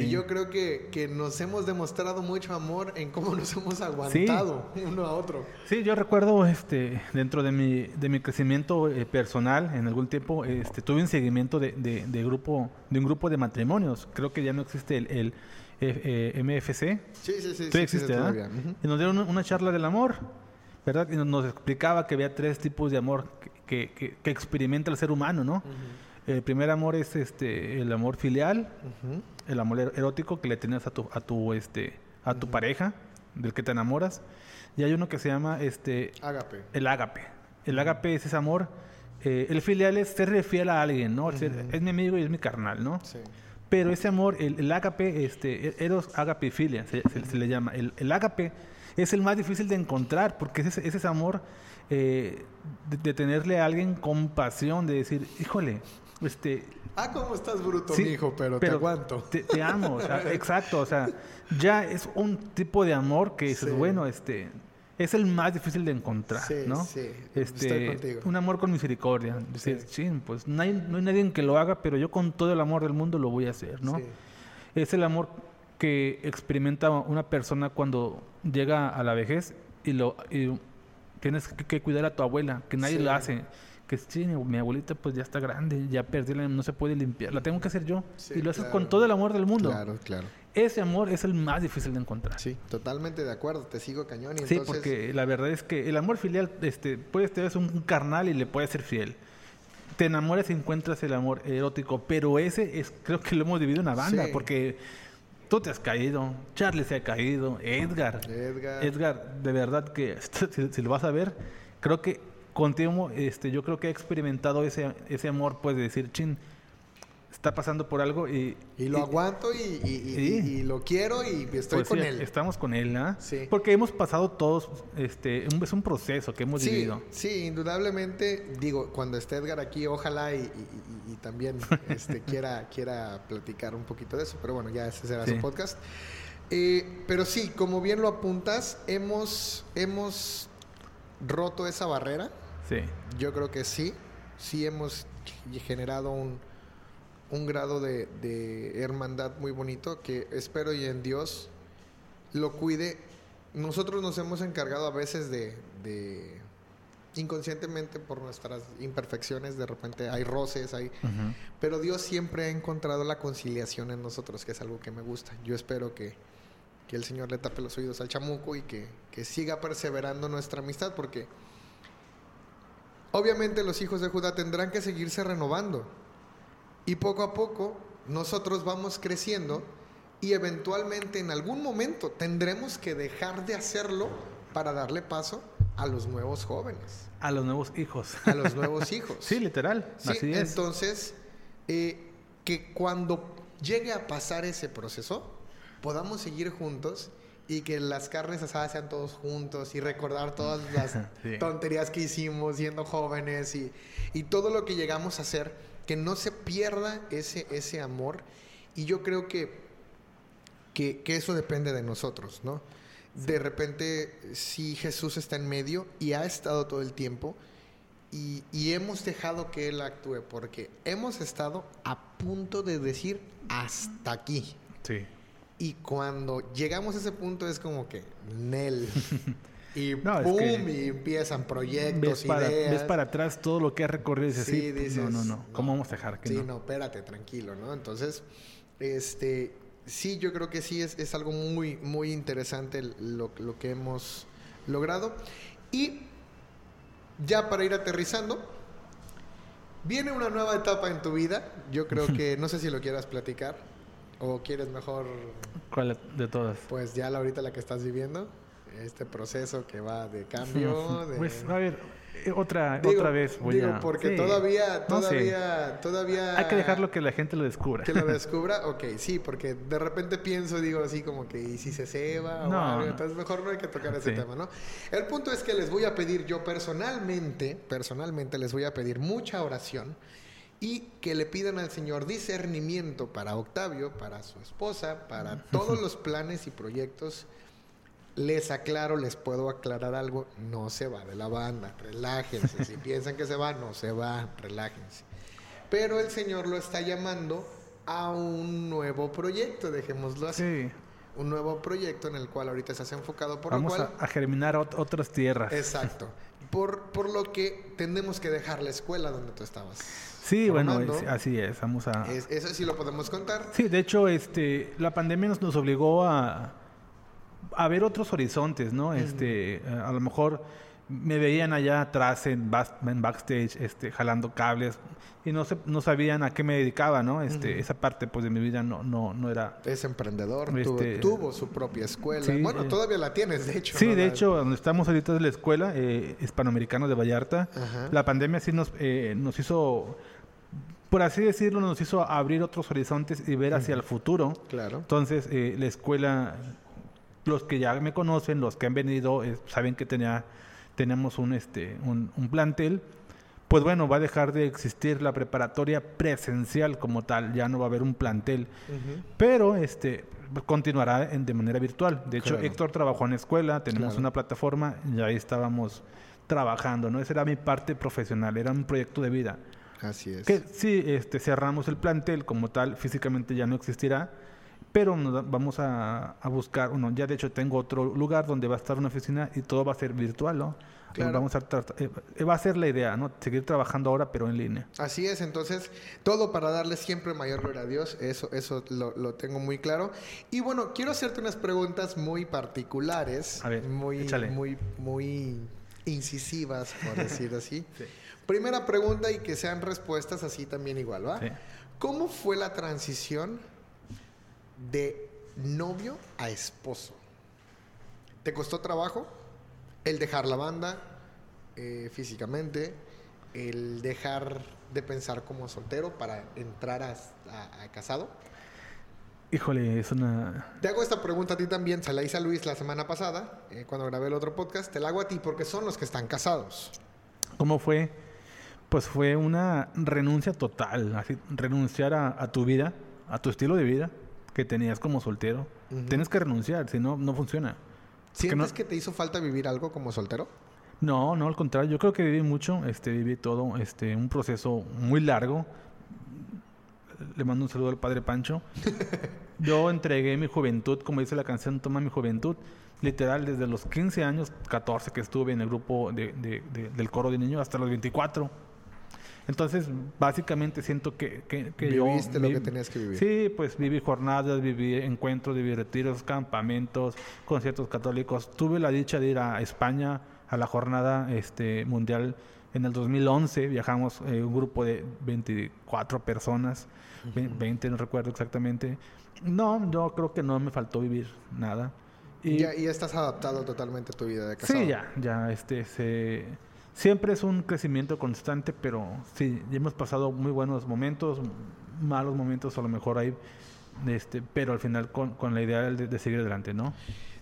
Y yo creo que, que, nos hemos demostrado mucho amor en cómo nos hemos aguantado uno a otro. Sí, yo recuerdo este, dentro de mi, de mi crecimiento eh, personal, en algún tiempo este, tuve un seguimiento de, de, grupo, de un grupo de matrimonios. Creo que ya no existe el, el eh, eh, MFC. Sí, sí, sí. sí existe, ¿verdad? Y nos dieron una charla del amor, ¿verdad? Y nos, explicaba que había tres tipos de amor que, que, que experimenta el ser humano, ¿no? El primer amor es este el amor filial, el amor er-, erótico que le tienes a tu a tu este a tu pareja, del que te enamoras. Y hay uno que se llama este ágape. El ágape. El ágape es ese amor eh, el filial es ser fiel a alguien, ¿no? es mi amigo y es mi carnal, ¿no? Sí. Pero ese amor, el, el ágape, este, e-, eros ágape filia, se, le llama. El, el ágape es el más difícil de encontrar porque es ese, amor eh, de, tenerle a alguien compasión, de decir, híjole, este, ah, ¿cómo estás bruto, hijo? Pero, te aguanto. Te, amo, exacto. O sea, ya es un tipo de amor que es bueno, este, es el más difícil de encontrar, ¿no? Sí, este, Un amor con misericordia. Decir, sí. pues no hay, no hay nadie que lo haga, pero yo con todo el amor del mundo lo voy a hacer, ¿no? Es el amor que experimenta una persona cuando llega a la vejez y lo y tienes que, cuidar a tu abuela, que nadie lo hace que sí, mi abuelita pues ya está grande, ya perdí, no se puede limpiar, la tengo que hacer yo. y lo haces con todo el amor del mundo. Claro, claro. Ese amor es el más difícil de encontrar. Sí, totalmente de acuerdo, te sigo cañón. Y sí, porque la verdad es que el amor filial, este, puedes tener un carnal y le puedes ser fiel. Te enamoras y encuentras el amor erótico, pero ese es, creo que lo hemos dividido en una banda, porque tú te has caído, Charlie se ha caído, Edgar. Edgar. Edgar, de verdad que si lo vas a ver, creo que continuo, este, yo creo que he experimentado ese, ese amor, pues, de decir, chin, está pasando por algo y... Y lo aguanto y, y, lo quiero y estoy pues con él. Estamos con él, ¿ah? Sí. Porque hemos pasado todos, este, es un proceso que hemos vivido. Sí, indudablemente, digo, cuando esté Edgar aquí, ojalá y, también este, quiera, quiera platicar un poquito de eso, pero bueno, ya ese será su podcast. Eh, pero sí, como bien lo apuntas, hemos, hemos roto esa barrera yo creo que sí, sí hemos generado un, un grado de, hermandad muy bonito que espero y en Dios lo cuide. Nosotros nos hemos encargado a veces de, inconscientemente por nuestras imperfecciones, de repente hay roces, hay, pero Dios siempre ha encontrado la conciliación en nosotros, que es algo que me gusta. Yo espero que, que el Señor le tape los oídos al chamuco y que, que siga perseverando nuestra amistad, porque Obviamente los hijos de Judá tendrán que seguirse renovando. Y poco a poco nosotros vamos creciendo y eventualmente en algún momento tendremos que dejar de hacerlo para darle paso a los nuevos jóvenes. A los nuevos hijos. A los nuevos hijos. sí, literal. Así es. Entonces, eh, que cuando llegue a pasar ese proceso, podamos seguir juntos y que las carnes asadas sean todos juntos y recordar todas las tonterías que hicimos siendo jóvenes y, y, todo lo que llegamos a hacer, que no se pierda ese, ese amor Y yo creo que, que, que eso depende de nosotros, ¿no? De repente, si Jesús está en medio y ha estado todo el tiempo, y, y, hemos dejado que Él actúe, porque hemos estado a punto de decir hasta aquí. Sí. Y cuando llegamos a ese punto es como que, Nel. Y ¡pum! y empiezan proyectos, ves para, Ves para atrás todo lo que has recorrido y dices, sí, no, no, no, ¿cómo vamos a dejar que Sí, no? espérate, tranquilo, ¿no? Entonces, este, sí, yo creo que sí es, es algo muy, muy interesante lo, lo que hemos logrado. Y ya para ir aterrizando, viene una nueva etapa en tu vida. Yo creo que, no sé si lo quieras platicar o quieres mejor... ¿Cuál de todas? Pues ya la ahorita la que estás viviendo este proceso que va de cambio. De... Pues, a ver, eh, otra, otra vez voy digo, porque todavía, todavía, todavía... Hay que dejarlo que la gente lo descubra. Que lo descubra, ok, sí, porque de repente pienso, digo así como que, ¿y si se ceba? No, o algo? Entonces mejor no hay que tocar ese tema, ¿no? El punto es que les voy a pedir, yo personalmente, personalmente les voy a pedir mucha oración y que le pidan al Señor discernimiento para Octavio, para su esposa, para todos los planes y proyectos les aclaro, les puedo aclarar algo, no se va de la banda, relájense, si piensan que se va, no se va, relájense. Pero el Señor lo está llamando a un nuevo proyecto, dejémoslo así. Un nuevo proyecto en el cual ahorita se ha enfocado por Vamos lo cual... a, a germinar otras tierras. Exacto. Por, por lo que tenemos que dejar la escuela donde tú estabas. Sí, bueno, así es. Vamos a... eso sí lo podemos contar. Sí, de hecho, este, la pandemia nos, nos obligó a a ver otros horizontes, ¿no? Este, eh, a lo mejor me veían allá atrás en, backstage, este, jalando cables y no se, no sabían a qué me dedicaba, ¿no? Este, esa parte pues de mi vida no, no, no era. Es emprendedor, este, tuvo, su propia escuela. bueno, eh, todavía la tienes, de hecho. Sí, de hecho, donde estamos ahorita es la escuela eh, hispanoamericana de Vallarta. La pandemia sí nos, nos hizo por así decirlo, nos hizo abrir otros horizontes y ver hacia el futuro. Claro. Entonces, la escuela los que ya me conocen, los que han venido, eh, saben que tenía, tenemos un, este, un, plantel. Pues bueno, va a dejar de existir la preparatoria presencial como tal, ya no va a haber un plantel. Pero este continuará en, de manera virtual. De hecho, Héctor trabajó en la escuela, tenemos una plataforma y ahí estábamos trabajando, ¿no? Esa era mi parte profesional, era un proyecto de vida. Así es. Que sí, este, cerramos el plantel como tal, físicamente ya no existirá, pero vamos a, buscar, bueno, ya de hecho tengo otro lugar donde va a estar una oficina y todo va a ser virtual, ¿no? Vamos a eh, eh, va a ser la idea, ¿no? Seguir trabajando ahora, pero en línea. Así es, entonces, todo para darle siempre mayor gloria a Dios, eso, eso lo, tengo muy claro. Y bueno, quiero hacerte unas preguntas muy particulares, muy, muy, muy incisivas, por decir así. Primera pregunta y que sean respuestas así también igual, ¿va? ¿Cómo fue la transición de novio a esposo. ¿Te costó trabajo el dejar la banda eh, físicamente, el dejar de pensar como soltero para entrar a, casado? Híjole, es una... Te hago esta pregunta a ti también, se la hice a Luis la semana pasada, eh, cuando grabé el otro podcast, te la hago a ti porque son los que están casados. ¿Cómo fue? Pues fue una renuncia total, así, renunciar a tu vida, a tu estilo de vida, que tenías como soltero. Tienes que renunciar, si no, no funciona. ¿Sientes que, te hizo falta vivir algo como soltero? No, no, al contrario. Yo creo que viví mucho, este, viví todo, este, un proceso muy largo. Le mando un saludo al padre Pancho. Yo entregué mi juventud, como dice la canción, toma mi juventud. Literal, desde los 15 años, 14 que estuve en el grupo de, del coro de niños, hasta los 24 entonces, básicamente siento que, que, que Viviste lo que tenías que vivir. Sí, pues viví jornadas, viví encuentros, viví retiros, campamentos, conciertos católicos. Tuve la dicha de ir a España a la jornada este, mundial en el 2011. Viajamos eh, un grupo de 24 personas, 20 no recuerdo exactamente. No, yo creo que no me faltó vivir nada. Y, ya, y estás adaptado totalmente a tu vida de casado. Sí, ya, ya, este, se siempre es un crecimiento constante, pero sí, ya hemos pasado muy buenos momentos, malos momentos a lo mejor hay, este, pero al final con, la idea de, seguir adelante, ¿no?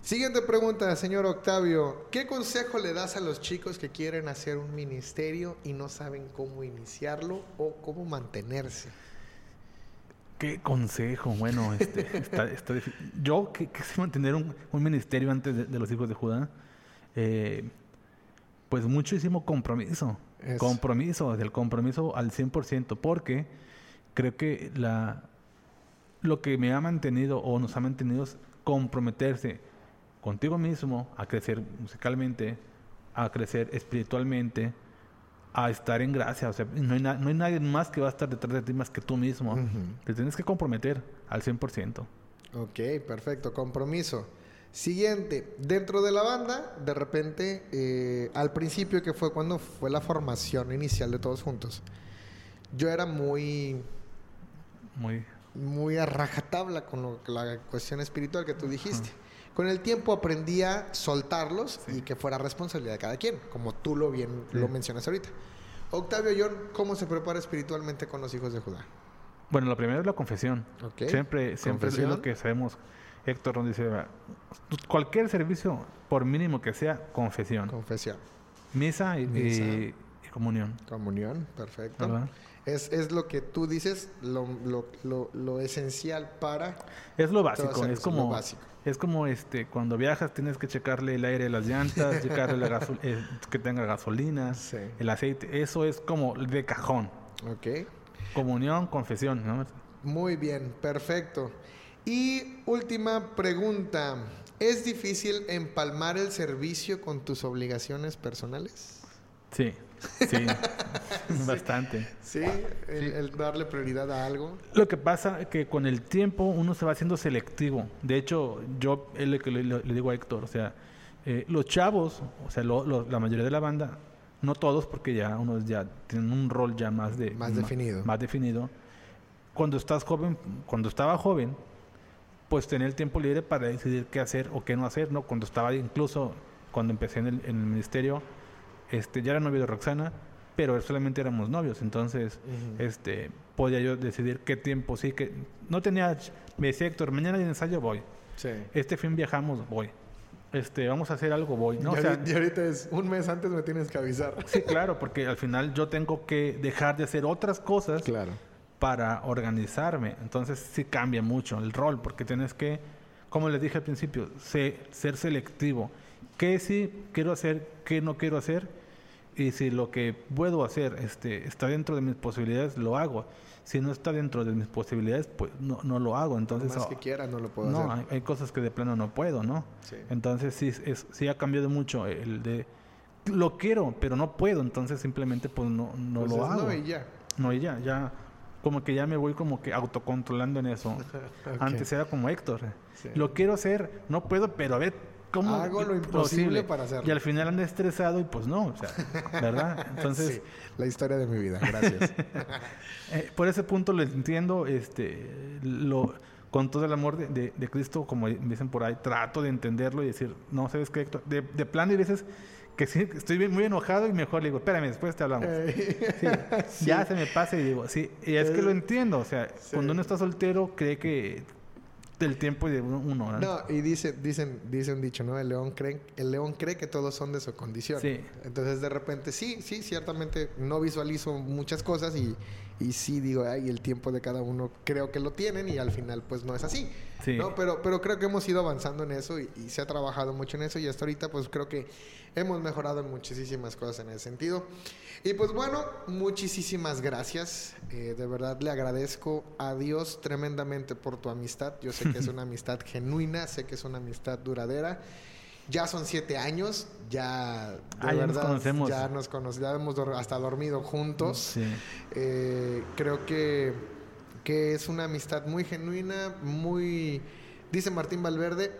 Siguiente pregunta, señor Octavio. ¿Qué consejo le das a los chicos que quieren hacer un ministerio y no saben cómo iniciarlo o cómo mantenerse? ¿Qué consejo? Bueno, este, yo que quise mantener un, ministerio antes de, los hijos de Judá, eh, pues muchísimo compromiso. Compromiso, el compromiso al 100%, porque creo que la, lo que me ha mantenido o nos ha mantenido es comprometerse contigo mismo a crecer musicalmente, a crecer espiritualmente, a estar en gracia. O sea, no hay, no hay nadie más que va a estar detrás de ti más que tú mismo. Te tienes que comprometer al 100%. Ok, perfecto. Compromiso. Siguiente, dentro de la banda, de repente, eh, al principio que fue cuando fue la formación inicial de todos juntos, yo era muy... Muy... Muy a rajatabla con la cuestión espiritual que tú dijiste. Con el tiempo aprendí a soltarlos y que fuera responsabilidad de cada quien, como tú lo bien lo mencionas ahorita. Octavio John, ¿cómo se prepara espiritualmente con los hijos de Judá? Bueno, lo primero es la confesión. Siempre, siempre es lo que sabemos. Héctor nos dice, cualquier servicio, por mínimo que sea, confesión. Confesión. Misa y, comunión. Comunión, perfecto. Es, es, lo que tú dices, lo, lo, lo, lo, esencial para... Es lo básico, es como... básico. Es como este, cuando viajas tienes que checarle el aire de las llantas, checarle la eh, que tenga gasolina, el aceite. Eso es como de cajón. Ok. Comunión, confesión, ¿no? Muy bien, perfecto. Y última pregunta. ¿Es difícil empalmar el servicio con tus obligaciones personales? Sí. Sí, bastante. ¿Sí? El, darle prioridad a algo. Lo que pasa es que con el tiempo uno se va haciendo selectivo. De hecho, yo es lo que le, digo a Héctor, o sea, eh, los chavos, o sea, la mayoría de la banda, no todos, porque ya unos ya tienen un rol ya más de más definido. Más definido. Cuando estás joven, cuando estaba joven, pues tenía el tiempo libre para decidir qué hacer o qué no hacer, ¿no? Cuando estaba incluso cuando empecé en el, en el ministerio, este, ya era novio de Roxana, pero solamente éramos novios, entonces este, podía yo decidir qué tiempo sí, que no tenía, me decía Héctor, mañana hay ensayo, voy. Este fin viajamos, voy. Este, vamos a hacer algo, voy. ¿no? Y, ahorita es un mes antes me tienes que avisar. Sí, claro, porque al final yo tengo que dejar de hacer otras cosas claro. Para organizarme. Entonces sí cambia mucho el rol, porque tienes que, como les dije al principio, ser selectivo. ¿Qué sí quiero hacer? ¿Qué no quiero hacer? y si lo que puedo hacer este, está dentro de mis posibilidades, lo hago. Si no está dentro de mis posibilidades, pues no, no lo hago. Entonces, más que quiera, no lo puedo no, hacer. Hay, hay, cosas que de plano no puedo, ¿no? Entonces sí, es, sí ha cambiado mucho el de lo quiero, pero no puedo, entonces simplemente pues no, no pues lo hago. No y ya. No y ya, ya como que ya me voy como que autocontrolando en eso. Antes era como Héctor. Lo quiero hacer, no puedo, pero a ver, ¿Cómo Hago lo imposible para hacerlo. Y al final anda estresado y pues no, o sea, ¿verdad? Entonces... Sí, la historia de mi vida, gracias. Eh, por ese punto lo entiendo, este, lo, con todo el amor de, de, Cristo, como dicen por ahí, trato de entenderlo y decir, no, ¿sabes qué? De, de plano y veces que sí, estoy muy enojado y mejor le digo, espérame, después te hablamos. Ya se me pasa y digo, sí, y es que lo entiendo, o sea, cuando uno está soltero cree que del tiempo y de uno. ¿no? y dice, dicen, dice un dicho, ¿no? El león cree, el león cree que todos son de su condición. Sí. Entonces de repente sí, sí, ciertamente no visualizo muchas cosas y, y sí digo, ay, el tiempo de cada uno creo que lo tienen y al final pues no es así. Sí. ¿no? Pero, pero creo que hemos ido avanzando en eso y, se ha trabajado mucho en eso y hasta ahorita pues creo que hemos mejorado en muchísimas cosas en ese sentido. Y pues bueno, muchísimas gracias. Eh, de verdad le agradezco a Dios tremendamente por tu amistad. Yo sé que es una amistad genuina, sé que es una amistad duradera. Ya son siete años, ya de ah, verdad, nos conocemos. ya nos conocemos, ya hemos hasta dormido juntos. Eh, creo que, que es una amistad muy genuina, muy... Dice Martín Valverde,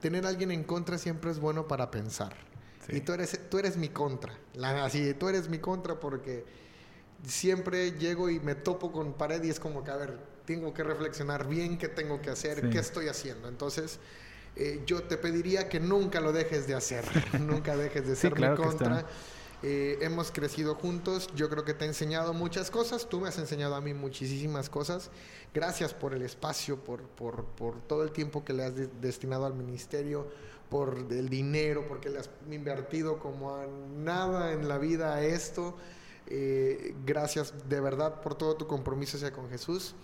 tener a alguien en contra siempre es bueno para pensar. Y tú eres, tú eres mi contra. La, así, tú eres mi contra porque siempre llego y me topo con pared y es como que, a ver, tengo que reflexionar bien qué tengo que hacer, qué estoy haciendo. Entonces, eh, yo te pediría que nunca lo dejes de hacer, nunca dejes de ser mi contra. Eh, hemos crecido juntos, yo creo que te he enseñado muchas cosas, tú me has enseñado a mí muchísimas cosas. Gracias por el espacio, por, por, por todo el tiempo que le has destinado al ministerio, por el dinero, porque le has invertido como a nada en la vida a esto. Eh, gracias de verdad por todo tu compromiso hacia con Jesús.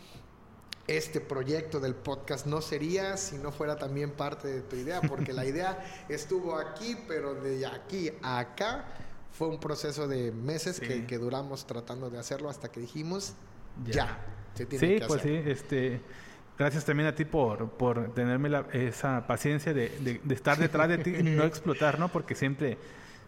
este proyecto del podcast no sería si no fuera también parte de tu idea, porque la idea estuvo aquí, pero de aquí a acá fue un proceso de meses que, que, duramos tratando de hacerlo hasta que dijimos, ya, se tiene sí, pues sí, este... Gracias también a ti por, por tenerme esa paciencia de, de, estar detrás de ti y no explotar, ¿no? Porque siempre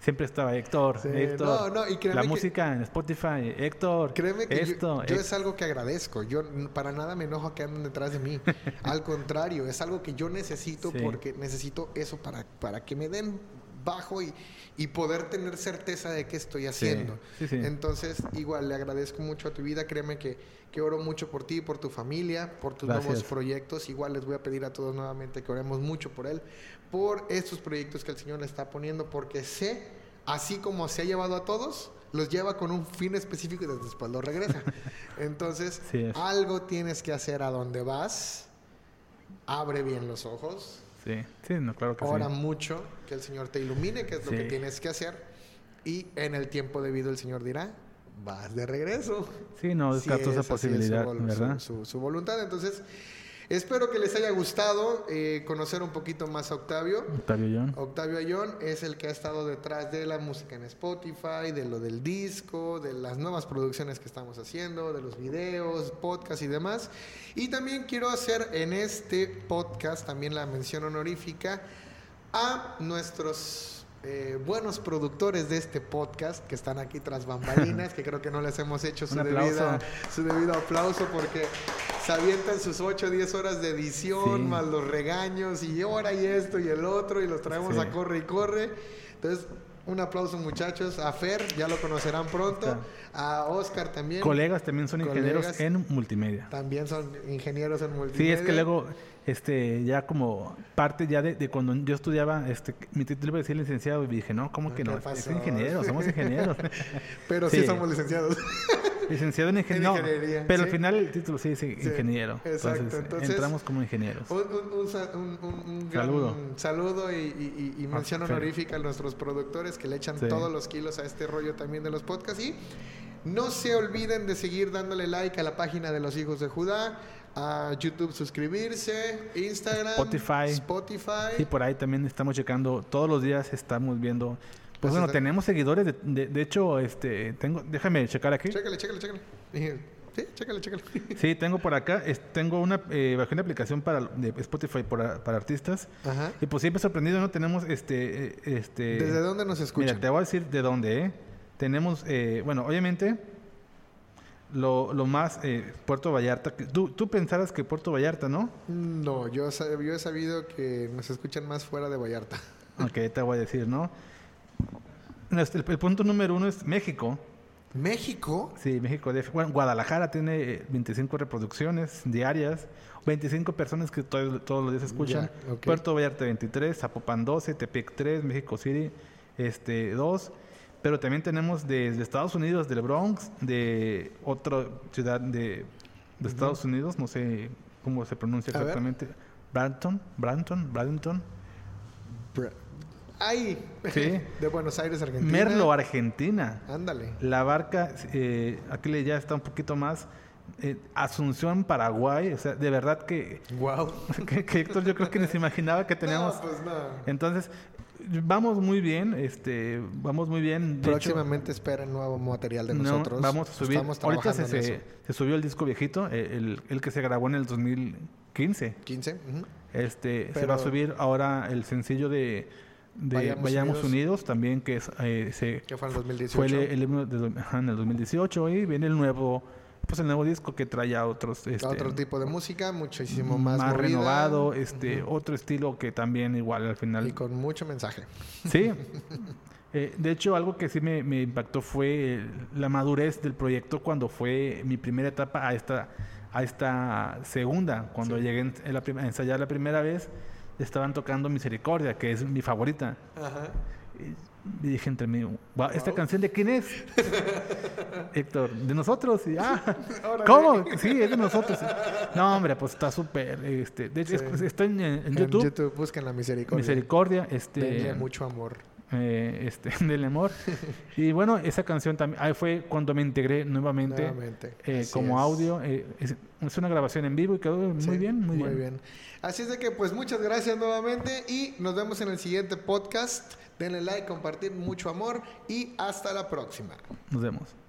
siempre estaba Héctor, Héctor, no, no, y la música en Spotify, Héctor, créeme que esto, yo, es algo que agradezco, yo para nada me enojo que anden detrás de mí, al contrario, es algo que yo necesito porque necesito eso para, para que me den bajo y, y poder tener certeza de qué estoy haciendo. Entonces, igual, le agradezco mucho a tu vida, créeme que, que oro mucho por ti, por tu familia, por tus nuevos proyectos. Igual les voy a pedir a todos nuevamente que oremos mucho por él, por estos proyectos que el Señor le está poniendo, porque sé, así como se ha llevado a todos, los lleva con un fin específico y después los regresa. Entonces, algo tienes que hacer a donde vas, abre bien los ojos, Sí, sí, no, claro que Ora mucho, que el Señor te ilumine, que es lo que tienes que hacer. Y en el tiempo debido el Señor dirá, vas de regreso. Sí, no descarto esa posibilidad, ¿verdad? su, voluntad. Entonces, Espero que les haya gustado eh, conocer un poquito más a Octavio. Octavio Ayón. Octavio Ayón es el que ha estado detrás de la música en Spotify, de lo del disco, de las nuevas producciones que estamos haciendo, de los videos, podcast y demás. Y también quiero hacer en este podcast también la mención honorífica a nuestros eh, buenos productores de este podcast que están aquí tras bambalinas, que creo que no les hemos hecho su, debido, su debido aplauso porque se avientan sus 8 o 10 horas de edición, más los regaños y ahora y esto y el otro y los traemos a corre y corre. Entonces, un aplauso muchachos. A Fer, ya lo conocerán pronto. A Oscar también. Colegas también son ingenieros en multimedia. También son ingenieros en multimedia. Sí, es que luego este, ya como parte ya de, cuando yo estudiaba, este, mi título iba a decir licenciado y dije, no, ¿cómo que no? Es ingeniero, somos ingenieros. pero sí. somos licencisados. Licenciado en, ingeniería. pero al final el título sí dice ingeniero. Exacto. Entonces, entramos como ingenieros. Un, un, saludo. saludo y, y, mención honorífica a nuestros productores que le echan todos los kilos a este rollo también de los podcasts. Y no se olviden de seguir dándole like a la página de los hijos de Judá a YouTube suscribirse, Instagram, Spotify. Spotify. Y por ahí también estamos checando, todos los días estamos viendo. Pues, bueno, tenemos seguidores, de, de, hecho, este, tengo, déjame checar aquí. Chécale, chécale, chécale. Sí, chécale, chécale. Sí, tengo por acá, tengo una, eh, bajé una aplicación para de Spotify para, para artistas. Ajá. Y pues siempre sorprendido, ¿no? Tenemos este, eh, este. ¿Desde dónde nos escuchan? Mira, te voy a decir de dónde, ¿eh? Tenemos, eh, bueno, obviamente lo, lo más eh, Puerto Vallarta. ¿Tú, tú pensabas que Puerto Vallarta, ¿no? No, yo, yo he sabido que nos escuchan más fuera de Vallarta. Ok, te voy a decir, ¿no? El, punto número uno es México. ¿México? Sí, México. Bueno, Guadalajara tiene 25 reproducciones diarias, 25 personas que todos los días escuchan. Puerto Vallarta 23, Zapopan 12, Tepic 3, México City este, 2 pero también tenemos desde Estados Unidos, del Bronx, de otra ciudad de, Estados Unidos, no sé cómo se pronuncia exactamente. Brampton, Brampton, Bradenton. Ahí, sí. de Buenos Aires, Argentina. Merlo, Argentina. Ándale. La barca, eh, aquí ya está un poquito más. Eh, Asunción, Paraguay, o sea, de verdad que... Wow. Que, Héctor yo creo que ni se imaginaba que teníamos... No, pues no. Entonces, Vamos muy bien, este, vamos muy bien. Próximamente esperen nuevo material de nosotros. Vamos a subir. Ahorita se, se, subió el disco viejito, eh, el, el, que se grabó en el 2015. 15. Este, se va a subir ahora el sencillo de, de Vayamos, Unidos. también que es, eh, se, fue en el 2018. Fue el, en el 2018 y viene el nuevo pues el nuevo disco que trae a otros este, otro tipo de música muchísimo más, más renovado este otro estilo que también igual al final y con mucho mensaje. Sí. Eh, de hecho algo que sí me, impactó fue la madurez del proyecto cuando fue mi primera etapa a esta a esta segunda. Cuando llegué a ensayar la primera vez estaban tocando Misericordia que es mi favorita. Ajá. Y dije entre mí, ¿esta canción de quién es? Héctor, de nosotros. Y, ah, ¿Cómo? Sí, es de nosotros. No, hombre, pues está súper. Este, de hecho, está en, YouTube. En YouTube busquen la misericordia. Misericordia. Este, mucho amor. Eh, este, del amor. y bueno, esa canción también, ahí fue cuando me integré nuevamente, eh, como audio. Eh, es, una grabación en vivo y quedó muy bien, muy, muy bien. Así es de que pues muchas gracias nuevamente y nos vemos en el siguiente podcast. Denle like, compartir mucho amor y hasta la próxima. Nos vemos.